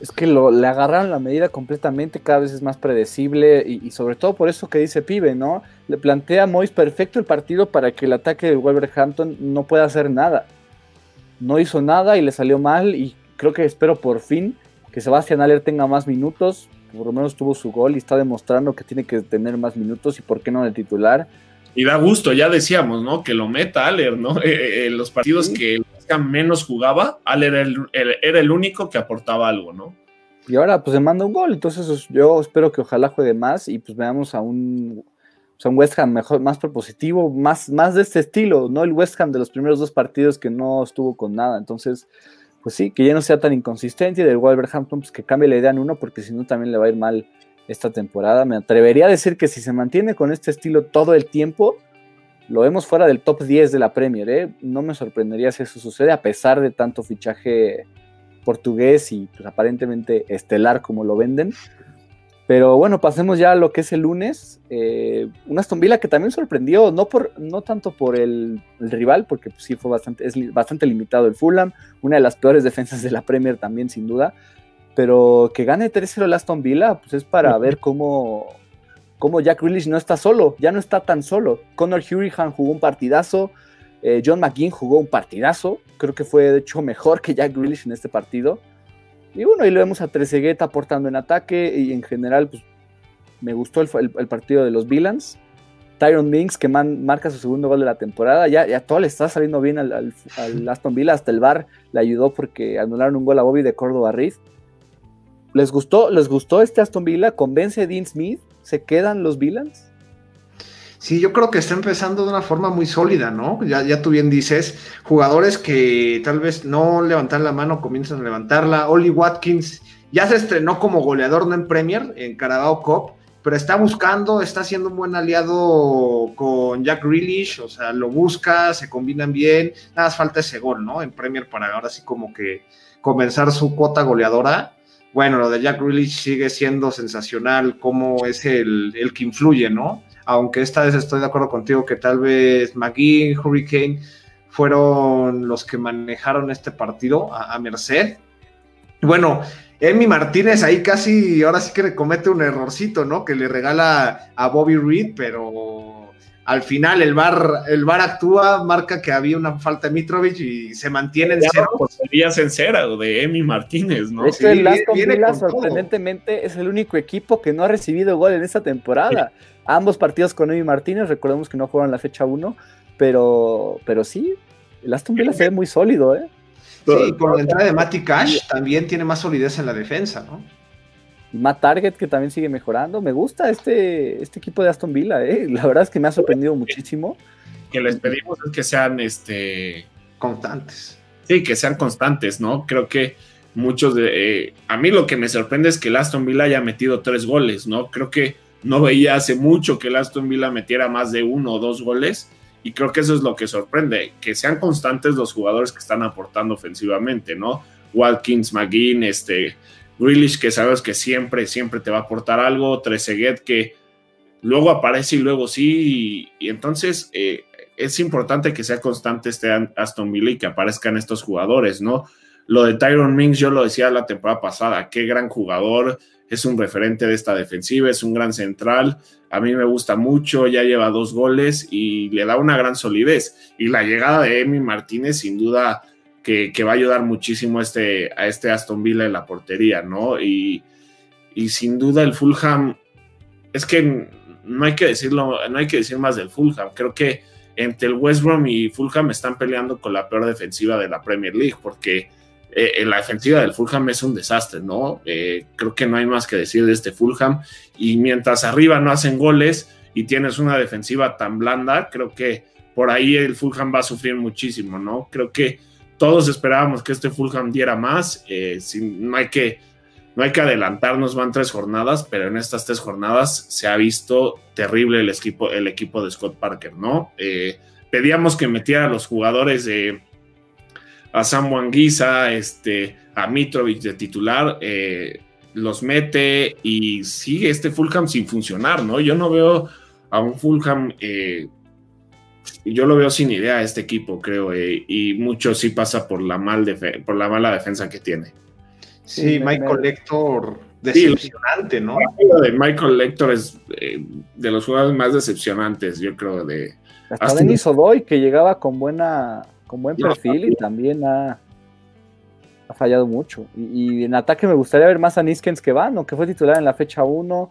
Es que lo, le agarraron la medida completamente, cada vez es más predecible y, sobre todo por eso que dice Pibe, ¿no? Le plantea a Mois perfecto el partido para que el ataque de Wolverhampton no pueda hacer nada. No hizo nada y le salió mal y creo que espero por fin que Sebastián Aller tenga más minutos, por lo menos tuvo su gol y está demostrando que tiene que tener más minutos y por qué no de titular. Y da gusto, ya decíamos, ¿no? Que lo meta Aller, ¿no? En eh, eh, los partidos que el menos jugaba, Aller era el, único que aportaba algo, ¿no? Y ahora pues se manda un gol, entonces yo espero que ojalá juegue más y pues veamos a un, pues, un West Ham mejor, más propositivo, más, más de este estilo, no el West Ham de los primeros dos partidos que no estuvo con nada, entonces pues sí, que ya no sea tan inconsistente y del Wolverhampton pues que cambie la idea en uno porque si no también le va a ir mal esta temporada. Me atrevería a decir que si se mantiene con este estilo todo el tiempo, lo vemos fuera del top 10 de la Premier. ¿eh? No me sorprendería si eso sucede a pesar de tanto fichaje portugués y pues, aparentemente estelar como lo venden. Pero bueno, pasemos ya a lo que es el lunes. Eh, una Aston Villa que también sorprendió, no, por, no tanto por el, rival, porque pues, sí fue bastante, es bastante limitado el Fulham, una de las peores defensas de la Premier también, sin duda. Pero que gane 3-0 el Aston Villa, pues es para ver cómo, cómo Jack Grealish no está solo, ya no está tan solo. Connor Hurrihan jugó un partidazo, eh, John McGinn jugó un partidazo, creo que fue de hecho mejor que Jack Grealish en este partido. Y bueno, ahí lo vemos a Trezeguet aportando en ataque y en general, pues me gustó el, partido de los Villans. Tyron Minks, que marca su segundo gol de la temporada, ya, ya todo le está saliendo bien al, Aston Villa, hasta el VAR le ayudó porque anularon un gol a Bobby de Córdoba Riz. ¿Les gustó, ¿Les gustó este Aston Villa? ¿Convence a Dean Smith? ¿Se quedan los Villans? Sí, yo creo que está empezando de una forma muy sólida, ¿no? Ya, ya tú bien dices, jugadores que tal vez no levantan la mano, comienzan a levantarla. Oli Watkins ya se estrenó como goleador, no en Premier, en Carabao Cup, pero está buscando, está siendo un buen aliado con Jack Grealish, o sea, lo busca, se combinan bien, nada más falta ese gol, ¿no? En Premier para ahora sí como que comenzar su cuota goleadora. Bueno, lo de Jack Grealish sigue siendo sensacional, como es el, el que influye, ¿no? Aunque esta vez estoy de acuerdo contigo que tal vez McGee, Hurricane fueron los que manejaron este partido a, merced. Bueno, Emi Martínez ahí casi, ahora sí que le comete un errorcito, ¿no? Que le regala a Bobby Reed, pero al final el bar, el bar actúa, marca que había una falta de Mitrovic y se mantiene en cero. Sería sincera de Emi Martínez, ¿no? Es que el Aston Villa sorprendentemente es el único equipo que no ha recibido gol en esta temporada ambos partidos con Emi Martínez, recordemos que no jugaron la fecha 1, pero, pero sí, el Aston Villa se ve muy sólido, ¿eh? Sí, con la entrada de Matty Cash también tiene más solidez en la defensa, ¿no? Y Matt Target, que también sigue mejorando. Me gusta este, este equipo de Aston Villa, ¿eh? La verdad es que me ha sorprendido muchísimo. Que les pedimos es que sean este... constantes. Sí, que sean constantes, ¿no? Creo que muchos de... Eh, a mí lo que me sorprende es que el Aston Villa haya metido tres goles, ¿no? Creo que no veía hace mucho que el Aston Villa metiera más de uno o dos goles y creo que eso es lo que sorprende, que sean constantes los jugadores que están aportando ofensivamente, ¿no? Watkins, McGinn, este, Grealish, que sabes que siempre, siempre te va a aportar algo, Trezeguet, que luego aparece y luego sí, y, entonces eh, es importante que sea constante este Aston Villa y que aparezcan estos jugadores, ¿no? Lo de Tyron Mings, yo lo decía la temporada pasada, qué gran jugador, es un referente de esta defensiva, es un gran central, a mí me gusta mucho, ya lleva dos goles y le da una gran solidez. Y la llegada de Emi Martínez sin duda que, va a ayudar muchísimo a este, a este Aston Villa en la portería, ¿no? Y, sin duda el Fulham, es que no hay que decirlo, no hay que decir más del Fulham, creo que entre el West Brom y Fulham están peleando con la peor defensiva de la Premier League, porque eh, la defensiva del Fulham es un desastre, ¿no? Eh, creo que no hay más que decir de este Fulham. Y mientras arriba no hacen goles y tienes una defensiva tan blanda, creo que por ahí el Fulham va a sufrir muchísimo, ¿no? Creo que todos esperábamos que este Fulham diera más. Eh, no, hay que, no hay que adelantarnos, van tres jornadas, pero en estas tres jornadas se ha visto terrible el equipo, el equipo de Scott Parker, ¿no? pedíamos que metiera a los jugadores de a Sam Wanguisa, este, a Mitrovic de titular, eh, los mete y sigue este Fulham sin funcionar, ¿no? Yo no veo a un Fulham, eh, yo lo veo sin idea a este equipo, creo, eh, y mucho sí pasa por la, mal por la mala defensa que tiene. Sí, Michael Lector decepcionante, ¿no? de Michael Lector es de los jugadores más decepcionantes, yo creo, de... Hasta, Denis Odoy, que llegaba con buena con buen perfil y también ha, ha fallado mucho. Y, en ataque me gustaría ver más a Niskens que van, que fue titular en la fecha 1.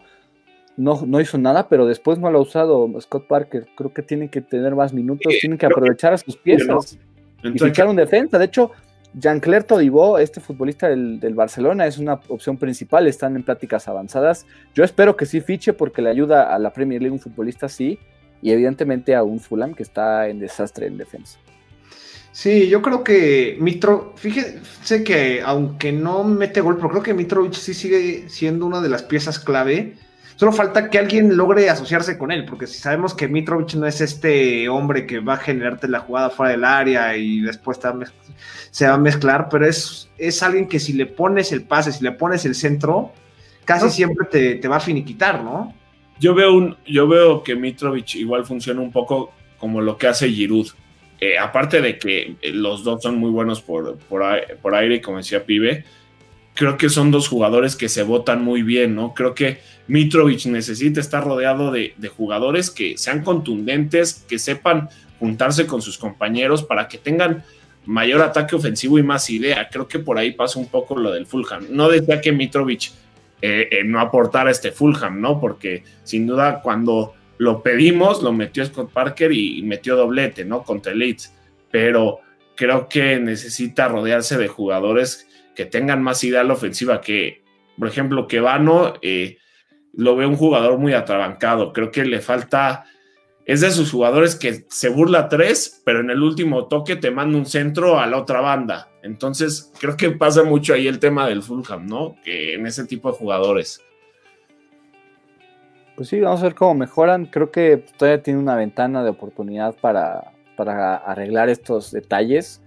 No, no hizo nada, pero después no lo ha usado Scott Parker. Creo que tiene que tener más minutos, tienen que aprovechar a sus piezas y fichar un defensa. De hecho, Jean-Claire Todibó, este futbolista del, Barcelona, es una opción principal, están en pláticas avanzadas. Yo espero que sí fiche porque le ayuda a la Premier League un futbolista así y evidentemente a un Fulham que está en desastre en defensa. Sí, yo creo que Mitro, fíjese que aunque no mete gol, pero creo que Mitrovic sí sigue siendo una de las piezas clave. Solo falta que alguien logre asociarse con él, porque si sabemos que Mitrovic no es este hombre que va a generarte la jugada fuera del área y después se va a mezclar, pero es, es alguien que si le pones el pase, si le pones el centro, casi siempre te, te, va a finiquitar, ¿no? Yo veo, un, yo veo que Mitrovic igual funciona un poco como lo que hace Giroud eh, aparte de que eh, los dos son muy buenos por, por, aire, como decía Pibe, creo que son dos jugadores que se votan muy bien, ¿no? Creo que Mitrovic necesita estar rodeado de, jugadores que sean contundentes, que sepan juntarse con sus compañeros para que tengan mayor ataque ofensivo y más idea. Creo que por ahí pasa un poco lo del Fulham. No decía que Mitrovic eh, no aportara este Fulham, ¿no? Porque sin duda cuando lo pedimos, lo metió Scott Parker y, metió doblete, ¿no? Contra el Leeds. Pero creo que necesita rodearse de jugadores que tengan más idea a la ofensiva que, por ejemplo, que Vano eh, lo ve un jugador muy atrabancado. Creo que le falta. Es de esos jugadores que se burla tres, pero en el último toque te manda un centro a la otra banda. Entonces, creo que pasa mucho ahí el tema del Fulham, ¿no? Que en ese tipo de jugadores pues sí, vamos a ver cómo mejoran. Creo que todavía tiene una ventana de oportunidad para, arreglar estos detalles.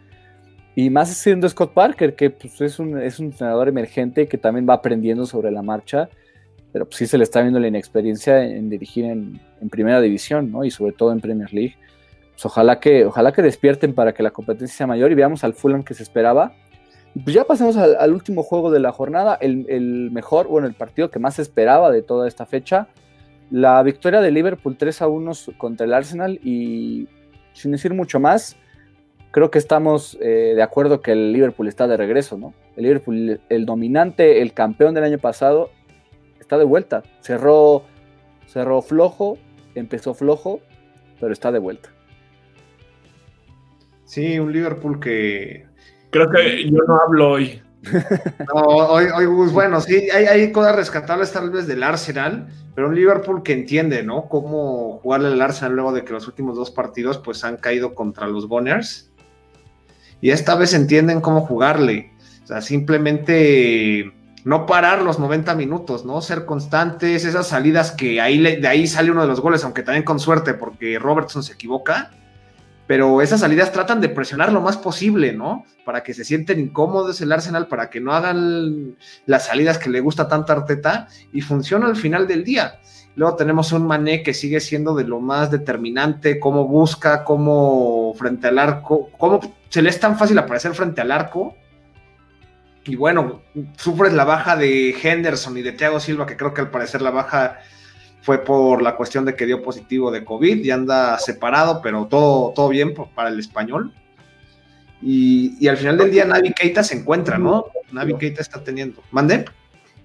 Y más siendo Scott Parker, que pues, es, un, es un entrenador emergente que también va aprendiendo sobre la marcha, pero pues, sí se le está viendo la inexperiencia en, dirigir en, primera división, ¿no? Y sobre todo en Premier League. Pues, ojalá, que, ojalá que despierten para que la competencia sea mayor y veamos al Fulham que se esperaba. pues ya pasemos al, último juego de la jornada, el, el, mejor, bueno, el partido que más se esperaba de toda esta fecha, la victoria de Liverpool 3 a 1 contra el Arsenal y sin decir mucho más, creo que estamos eh, de acuerdo que el Liverpool está de regreso, ¿no? El Liverpool, el dominante, el campeón del año pasado, está de vuelta. Cerró, cerró flojo, empezó flojo, pero está de vuelta. Sí, un Liverpool que Creo que yo no hablo hoy. No, hoy, hoy bueno, sí, hay, hay cosas rescatables tal vez del Arsenal, pero un Liverpool que entiende, ¿no? Cómo jugarle al Arsenal luego de que los últimos dos partidos pues han caído contra los Bonners. Y esta vez entienden cómo jugarle. O sea, simplemente no parar los 90 minutos, ¿no? Ser constantes, esas salidas que ahí de ahí sale uno de los goles, aunque también con suerte, porque Robertson se equivoca pero esas salidas tratan de presionar lo más posible, ¿no? Para que se sienten incómodos el Arsenal, para que no hagan las salidas que le gusta tanto Arteta y funciona al final del día. Luego tenemos un Mané que sigue siendo de lo más determinante, cómo busca, cómo frente al arco, cómo se le es tan fácil aparecer frente al arco. Y bueno, sufres la baja de Henderson y de Thiago Silva, que creo que al parecer la baja fue por la cuestión de que dio positivo de COVID y anda separado, pero todo, todo bien para el español. Y, al final del día Navi Keita se encuentra, ¿no? Navi Keita está teniendo. ¿Mande?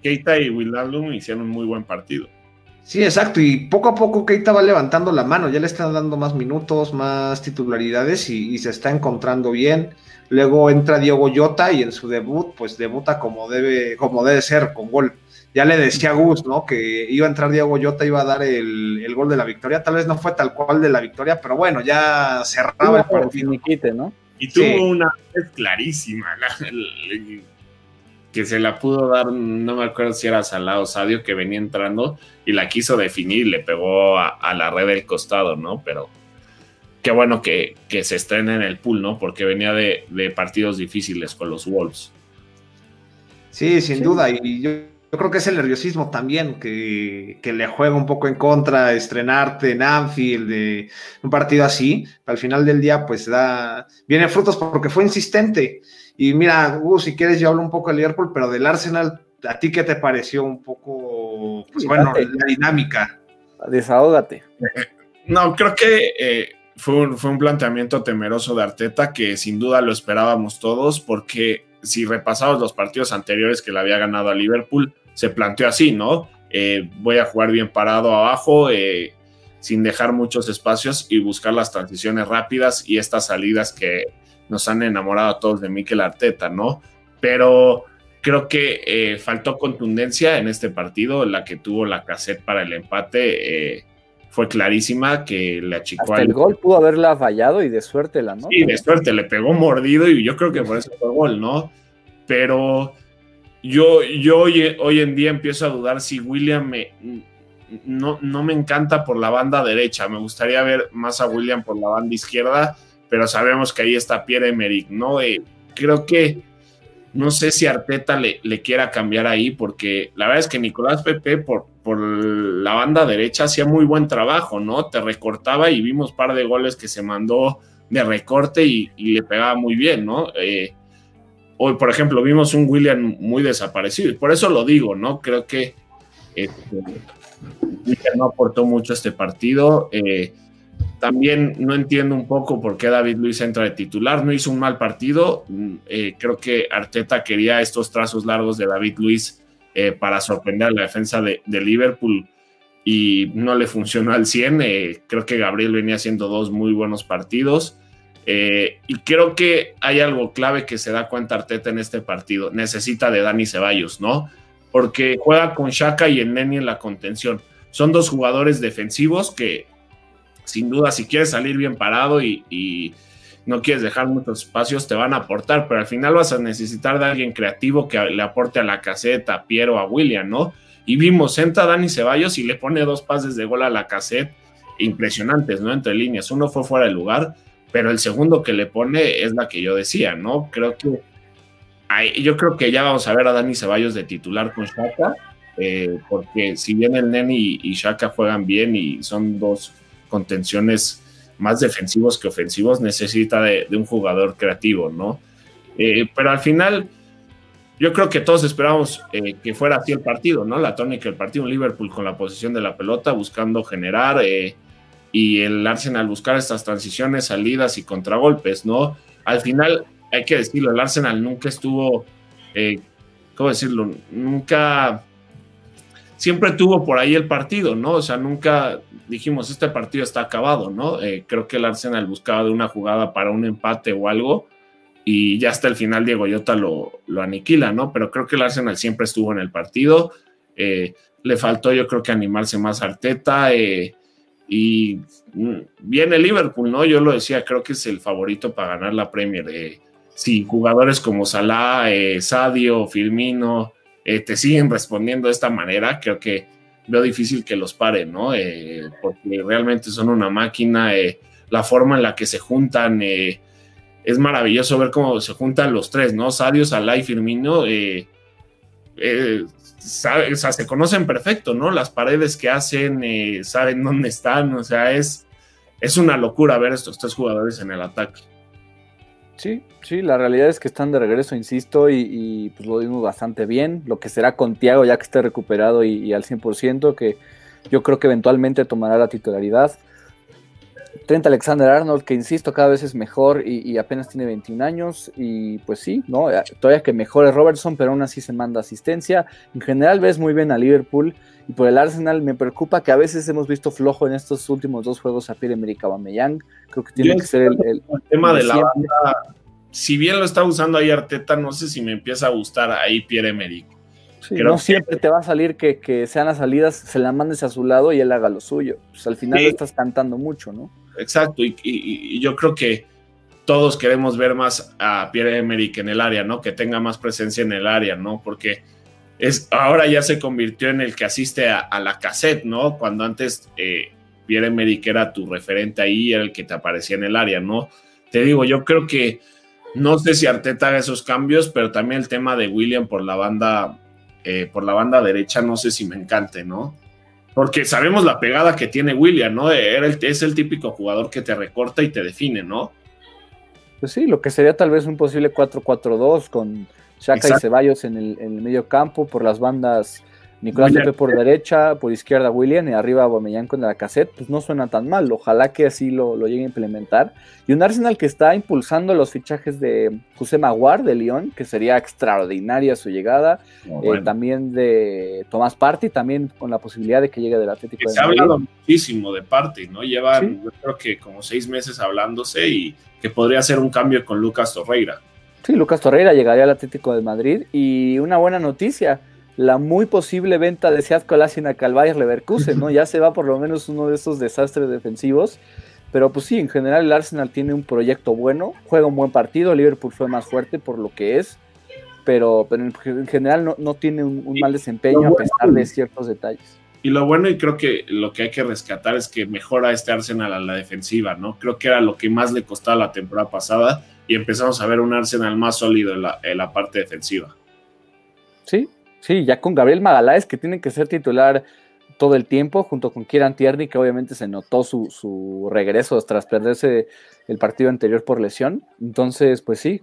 Keita y Wijnaldum hicieron un muy buen partido. Sí, exacto. Y poco a poco Keita va levantando la mano, ya le están dando más minutos, más titularidades y, y se está encontrando bien. Luego entra Diego Llota y en su debut, pues debuta como debe, como debe ser, con gol ya le decía a Gus, ¿no? Que iba a entrar Diego Yota, iba a dar el, gol de la victoria. Tal vez no fue tal cual de la victoria, pero bueno, ya cerraba el partido. ¿no? Y tuvo una vez clarísima, que se la pudo dar, no me acuerdo si era Salado Sadio, que venía entrando y la quiso definir, le pegó a, la red del costado, ¿no? Pero qué bueno que, se estrena en el pool, ¿no? Porque venía de, partidos difíciles con los Wolves. Sí, sin duda. Y yo yo creo que es el nerviosismo también que, le juega un poco en contra, estrenarte en Anfield, de un partido así. Al final del día, pues da, viene frutos porque fue insistente. Y mira, Hugo, si quieres, yo hablo un poco del Liverpool, pero del Arsenal, ¿a ti qué te pareció un poco, pues bueno, la dinámica? Desahógate. No, creo que eh, fue, un, fue un planteamiento temeroso de Arteta que sin duda lo esperábamos todos, porque si repasamos los partidos anteriores que le había ganado a Liverpool, se planteó así, ¿no? Eh, voy a jugar bien parado abajo, eh, sin dejar muchos espacios y buscar las transiciones rápidas y estas salidas que nos han enamorado a todos de Mikel Arteta, ¿no? Pero creo que eh, faltó contundencia en este partido, la que tuvo la cassette para el empate fue clarísima que le achicó Hasta el gol pudo haberla fallado y de suerte la no. Sí, de suerte, le pegó mordido y yo creo que por eso fue gol, ¿no? Pero yo, yo hoy, hoy en día empiezo a dudar si William me, no, no me encanta por la banda derecha. Me gustaría ver más a William por la banda izquierda, pero sabemos que ahí está Pierre Emerick, ¿no? Eh, creo que no sé si Arteta le, quiera cambiar ahí, porque la verdad es que Nicolás Pepe por, por la banda derecha hacía muy buen trabajo, ¿no? Te recortaba y vimos par de goles que se mandó de recorte y, le pegaba muy bien, ¿no? Eh, hoy, por ejemplo, vimos un William muy desaparecido, y por eso lo digo, ¿no? Creo que este, no aportó mucho a este partido. Eh, también no entiendo un poco por qué David Luis entra de titular. No hizo un mal partido. Mm, eh, creo que Arteta quería estos trazos largos de David Luis eh, para sorprender a la defensa de, Liverpool y no le funcionó al 100. Eh, creo que Gabriel venía haciendo dos muy buenos partidos. y creo que hay algo clave que se da cuenta Arteta en este partido. Necesita de Dani Ceballos, ¿no? Porque juega con Shaka y el Neni en la contención. Son dos jugadores defensivos que sin duda, si quieres salir bien parado y, no quieres dejar muchos espacios, te van a aportar, pero al final vas a necesitar de alguien creativo que le aporte a la caseta, a Piero, a William, ¿no? Y vimos, entra Dani Ceballos y le pone dos pases de gol a la cassette impresionantes, ¿no? Entre líneas. Uno fue fuera de lugar, pero el segundo que le pone es la que yo decía, ¿no? Creo que yo creo que ya vamos a ver a Dani Ceballos de titular con Shaka, eh, porque si bien el Neni y Shaka juegan bien y son dos contenciones más defensivos que ofensivos, necesita de, un jugador creativo, ¿no? Eh, pero al final, yo creo que todos esperábamos eh, que fuera así el partido, ¿no? La tónica del partido, un Liverpool con la posición de la pelota, buscando generar, eh, y el Arsenal buscar estas transiciones, salidas y contragolpes, ¿no? Al final, hay que decirlo, el Arsenal nunca estuvo, ¿cómo decirlo? Nunca siempre tuvo por ahí el partido, ¿no? O sea, nunca dijimos, este partido está acabado, ¿no? Eh, creo que el Arsenal buscaba de una jugada para un empate o algo y ya hasta el final Diego Yota lo, aniquila, ¿no? Pero creo que el Arsenal siempre estuvo en el partido. Eh, le faltó yo creo que animarse más a Arteta eh, y mm, viene Liverpool, ¿no? Yo lo decía, creo que es el favorito para ganar la Premier. Eh, si jugadores como Salah, Sadio, Firmino te siguen respondiendo de esta manera, creo que veo difícil que los paren, ¿no? porque realmente son una máquina, la forma en la que se juntan es maravilloso ver cómo se juntan los tres, ¿no? Sadio, Salah y Firmino, eh, eh, sea, se conocen perfecto, ¿no? Las paredes que hacen, eh, saben dónde están, o sea, es, es una locura ver estos tres jugadores en el ataque. Sí, sí, la realidad es que están de regreso, insisto, y, pues lo vimos bastante bien. Lo que será con Tiago ya que esté recuperado y, y al 100%, que yo creo que eventualmente tomará la titularidad. Trent Alexander Arnold, que insisto, cada vez es mejor y, apenas tiene 21 años. Y pues sí, ¿no? Eh, todavía que mejore Robertson, pero aún así se manda asistencia. En general ves muy bien a Liverpool. Y por el Arsenal me preocupa que a veces hemos visto flojo en estos últimos dos juegos a Pierre-Emerick Aubameyang. Creo que tiene que ser el, tema de la banda. Si bien lo está usando ahí Arteta, no sé si me empieza a gustar ahí Pierre-Emerick. No siempre te va a salir que, sean las salidas, se la mandes a su lado y él haga lo suyo. Pues al final estás cantando mucho, ¿no? exacto. Y, yo creo que todos queremos ver más a Pierre Emerick en el área, ¿no? Que tenga más presencia en el área, ¿no? Porque es, ahora ya se convirtió en el que asiste a, la cassette, ¿no? Cuando antes eh, Pierre Emerick era tu referente ahí, era el que te aparecía en el área, ¿no? Te digo, yo creo que no sé si Arteta haga esos cambios, pero también el tema de William por la banda, eh, por la banda derecha, no sé si me encante, ¿no? porque sabemos la pegada que tiene William, ¿no? es el típico jugador que te recorta y te define, ¿no? Pues sí, lo que sería tal vez un posible 4-4-2 con Shaka y Ceballos en el, en el, medio campo, por las bandas Nicolás Pepe por derecha, por izquierda William y arriba Aubameyang con la cassette, pues no suena tan mal. Ojalá que así lo, lo llegue a implementar. Y un Arsenal que está impulsando los fichajes de José Maguar de Lyon, que sería extraordinaria su llegada. Eh, también de Tomás Party, también con la posibilidad de que llegue del Atlético de Se ha hablado muchísimo de Party, ¿no? Llevan, yo creo que como seis meses hablándose y que podría ser un cambio con Lucas Torreira. Sí, Lucas Torreira llegaría al Atlético de Madrid y una buena noticia la muy posible venta de Seat Colasina a Calvaire Leverkusen, ¿no? Ya se va por lo menos uno de esos desastres defensivos. Pero pues sí, en general el Arsenal tiene un proyecto bueno, juega un buen partido, Liverpool fue más fuerte por lo que es, pero, en general no, tiene un, mal desempeño a pesar de ciertos detalles. Y lo bueno, y creo que lo que hay que rescatar es que mejora este Arsenal a la defensiva, ¿no? Creo que era lo que más le costaba la temporada pasada y empezamos a ver un Arsenal más sólido en la, en la parte defensiva. Sí, Sí, ya con Gabriel Magaláes, que tiene que ser titular todo el tiempo, junto con Kieran Tierney, que obviamente se notó su, regreso tras perderse el partido anterior por lesión. Entonces, pues sí,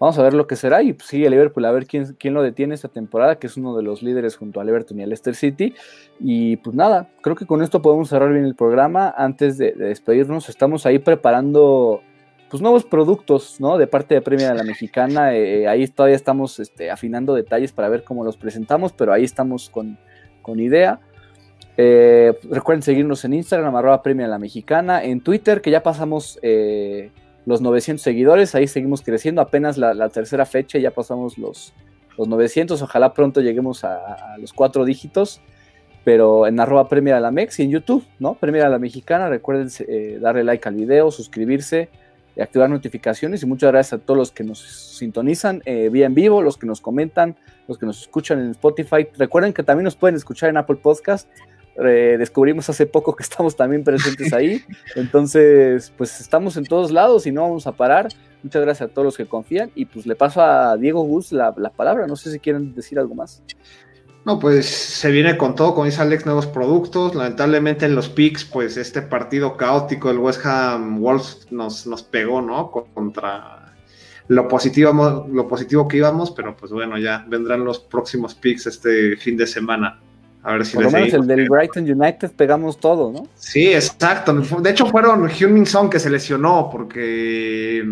vamos a ver lo que será. Y pues, sí, el Liverpool, a ver quién, quién lo detiene esta temporada, que es uno de los líderes junto al Everton y al Leicester City. Y pues nada, creo que con esto podemos cerrar bien el programa. Antes de despedirnos, estamos ahí preparando pues nuevos productos, ¿no? De parte de Premia de la Mexicana. Eh, eh, ahí todavía estamos este, afinando detalles para ver cómo los presentamos, pero ahí estamos con, idea. Eh, recuerden seguirnos en Instagram, arroba Premia de la Mexicana, en Twitter, que ya pasamos los 900 seguidores, ahí seguimos creciendo, apenas la, tercera fecha, ya pasamos los, los 900, ojalá pronto lleguemos a, los cuatro dígitos, pero en arroba Premia la Mex y en YouTube, ¿no? Premia la Mexicana, recuerden darle like al video, suscribirse, activar notificaciones y muchas gracias a todos los que nos sintonizan eh, vía en vivo, los que nos comentan, los que nos escuchan en Spotify. Recuerden que también nos pueden escuchar en Apple Podcast. descubrimos hace poco que estamos también presentes ahí. Entonces, pues estamos en todos lados y no vamos a parar. Muchas gracias a todos los que confían. Y pues le paso a Diego Gus la, la palabra. No sé si quieren decir algo más. No, pues se viene con todo, como dice Alex, nuevos productos. Lamentablemente en los picks, pues este partido caótico del West Ham Wolves nos, nos pegó, ¿no? Contra lo positivo, lo positivo que íbamos, pero pues bueno, ya vendrán los próximos picks este fin de semana. A ver si Por lo menos el del Brighton United pegamos todo, ¿no? Sí, exacto. De hecho, fueron Song que se lesionó porque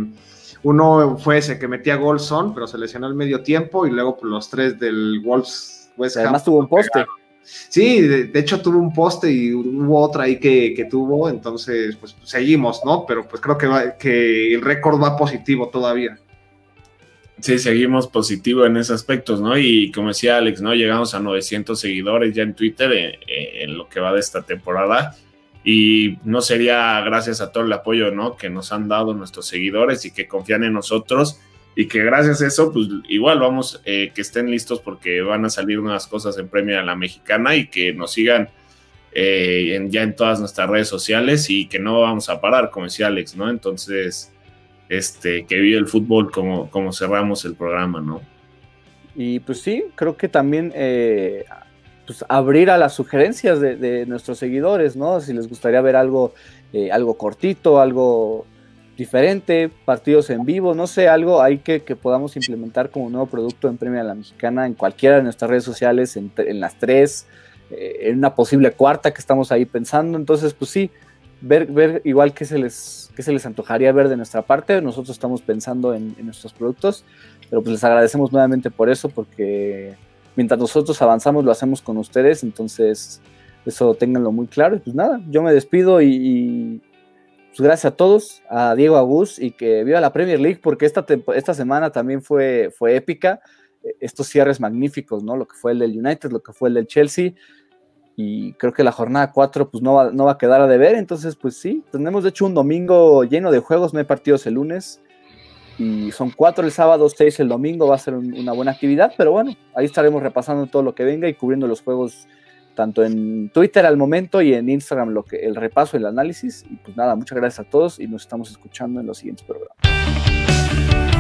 uno fue ese que metía gol Son, pero se lesionó al medio tiempo y luego pues, los tres del Wolves Además tuvo un poste. Sí, de, hecho tuvo un poste y hubo otra ahí que, tuvo, entonces pues seguimos, ¿no? Pero pues creo que, que el récord va positivo todavía. Sí, seguimos positivo en esos aspectos, ¿no? Y como decía Alex, ¿no? Llegamos a 900 seguidores ya en Twitter en, en, lo que va de esta temporada. Y no sería gracias a todo el apoyo, ¿no? Que nos han dado nuestros seguidores y que confían en nosotros. Y que gracias a eso, pues igual vamos, eh, que estén listos porque van a salir unas cosas en Premio a la Mexicana y que nos sigan eh, ya en todas nuestras redes sociales y que no vamos a parar, como decía Alex, ¿no? Entonces, este, que vive el fútbol como, como cerramos el programa, ¿no? Y pues sí, creo que también eh, pues abrir a las sugerencias de, nuestros seguidores, ¿no? Si les gustaría ver algo, algo cortito, algo diferente, partidos en vivo, no sé, algo ahí que, que, podamos implementar como nuevo producto en Premia la Mexicana en cualquiera de nuestras redes sociales, en, en las tres, eh, en una posible cuarta que estamos ahí pensando. Entonces, pues sí, ver, ver igual qué se, les, se les antojaría ver de nuestra parte. Nosotros estamos pensando en, nuestros productos, pero pues les agradecemos nuevamente por eso, porque mientras nosotros avanzamos lo hacemos con ustedes, entonces eso ténganlo muy claro. Y pues nada, yo me despido y, pues gracias a todos, a Diego Agus y que viva la Premier League, porque esta, esta semana también fue, fue épica estos cierres magníficos, ¿no? Lo que fue el del United, lo que fue el del Chelsea. Y creo que la jornada 4 pues no va, no va a quedar a deber. Entonces, pues sí, tenemos de hecho un domingo lleno de juegos, no hay partidos el lunes. Y son cuatro el sábado, seis el domingo, va a ser una buena actividad. Pero bueno, ahí estaremos repasando todo lo que venga y cubriendo los juegos tanto en Twitter al momento y en Instagram lo que el repaso, el análisis. Y pues nada, muchas gracias a todos y nos estamos escuchando en los siguientes programas.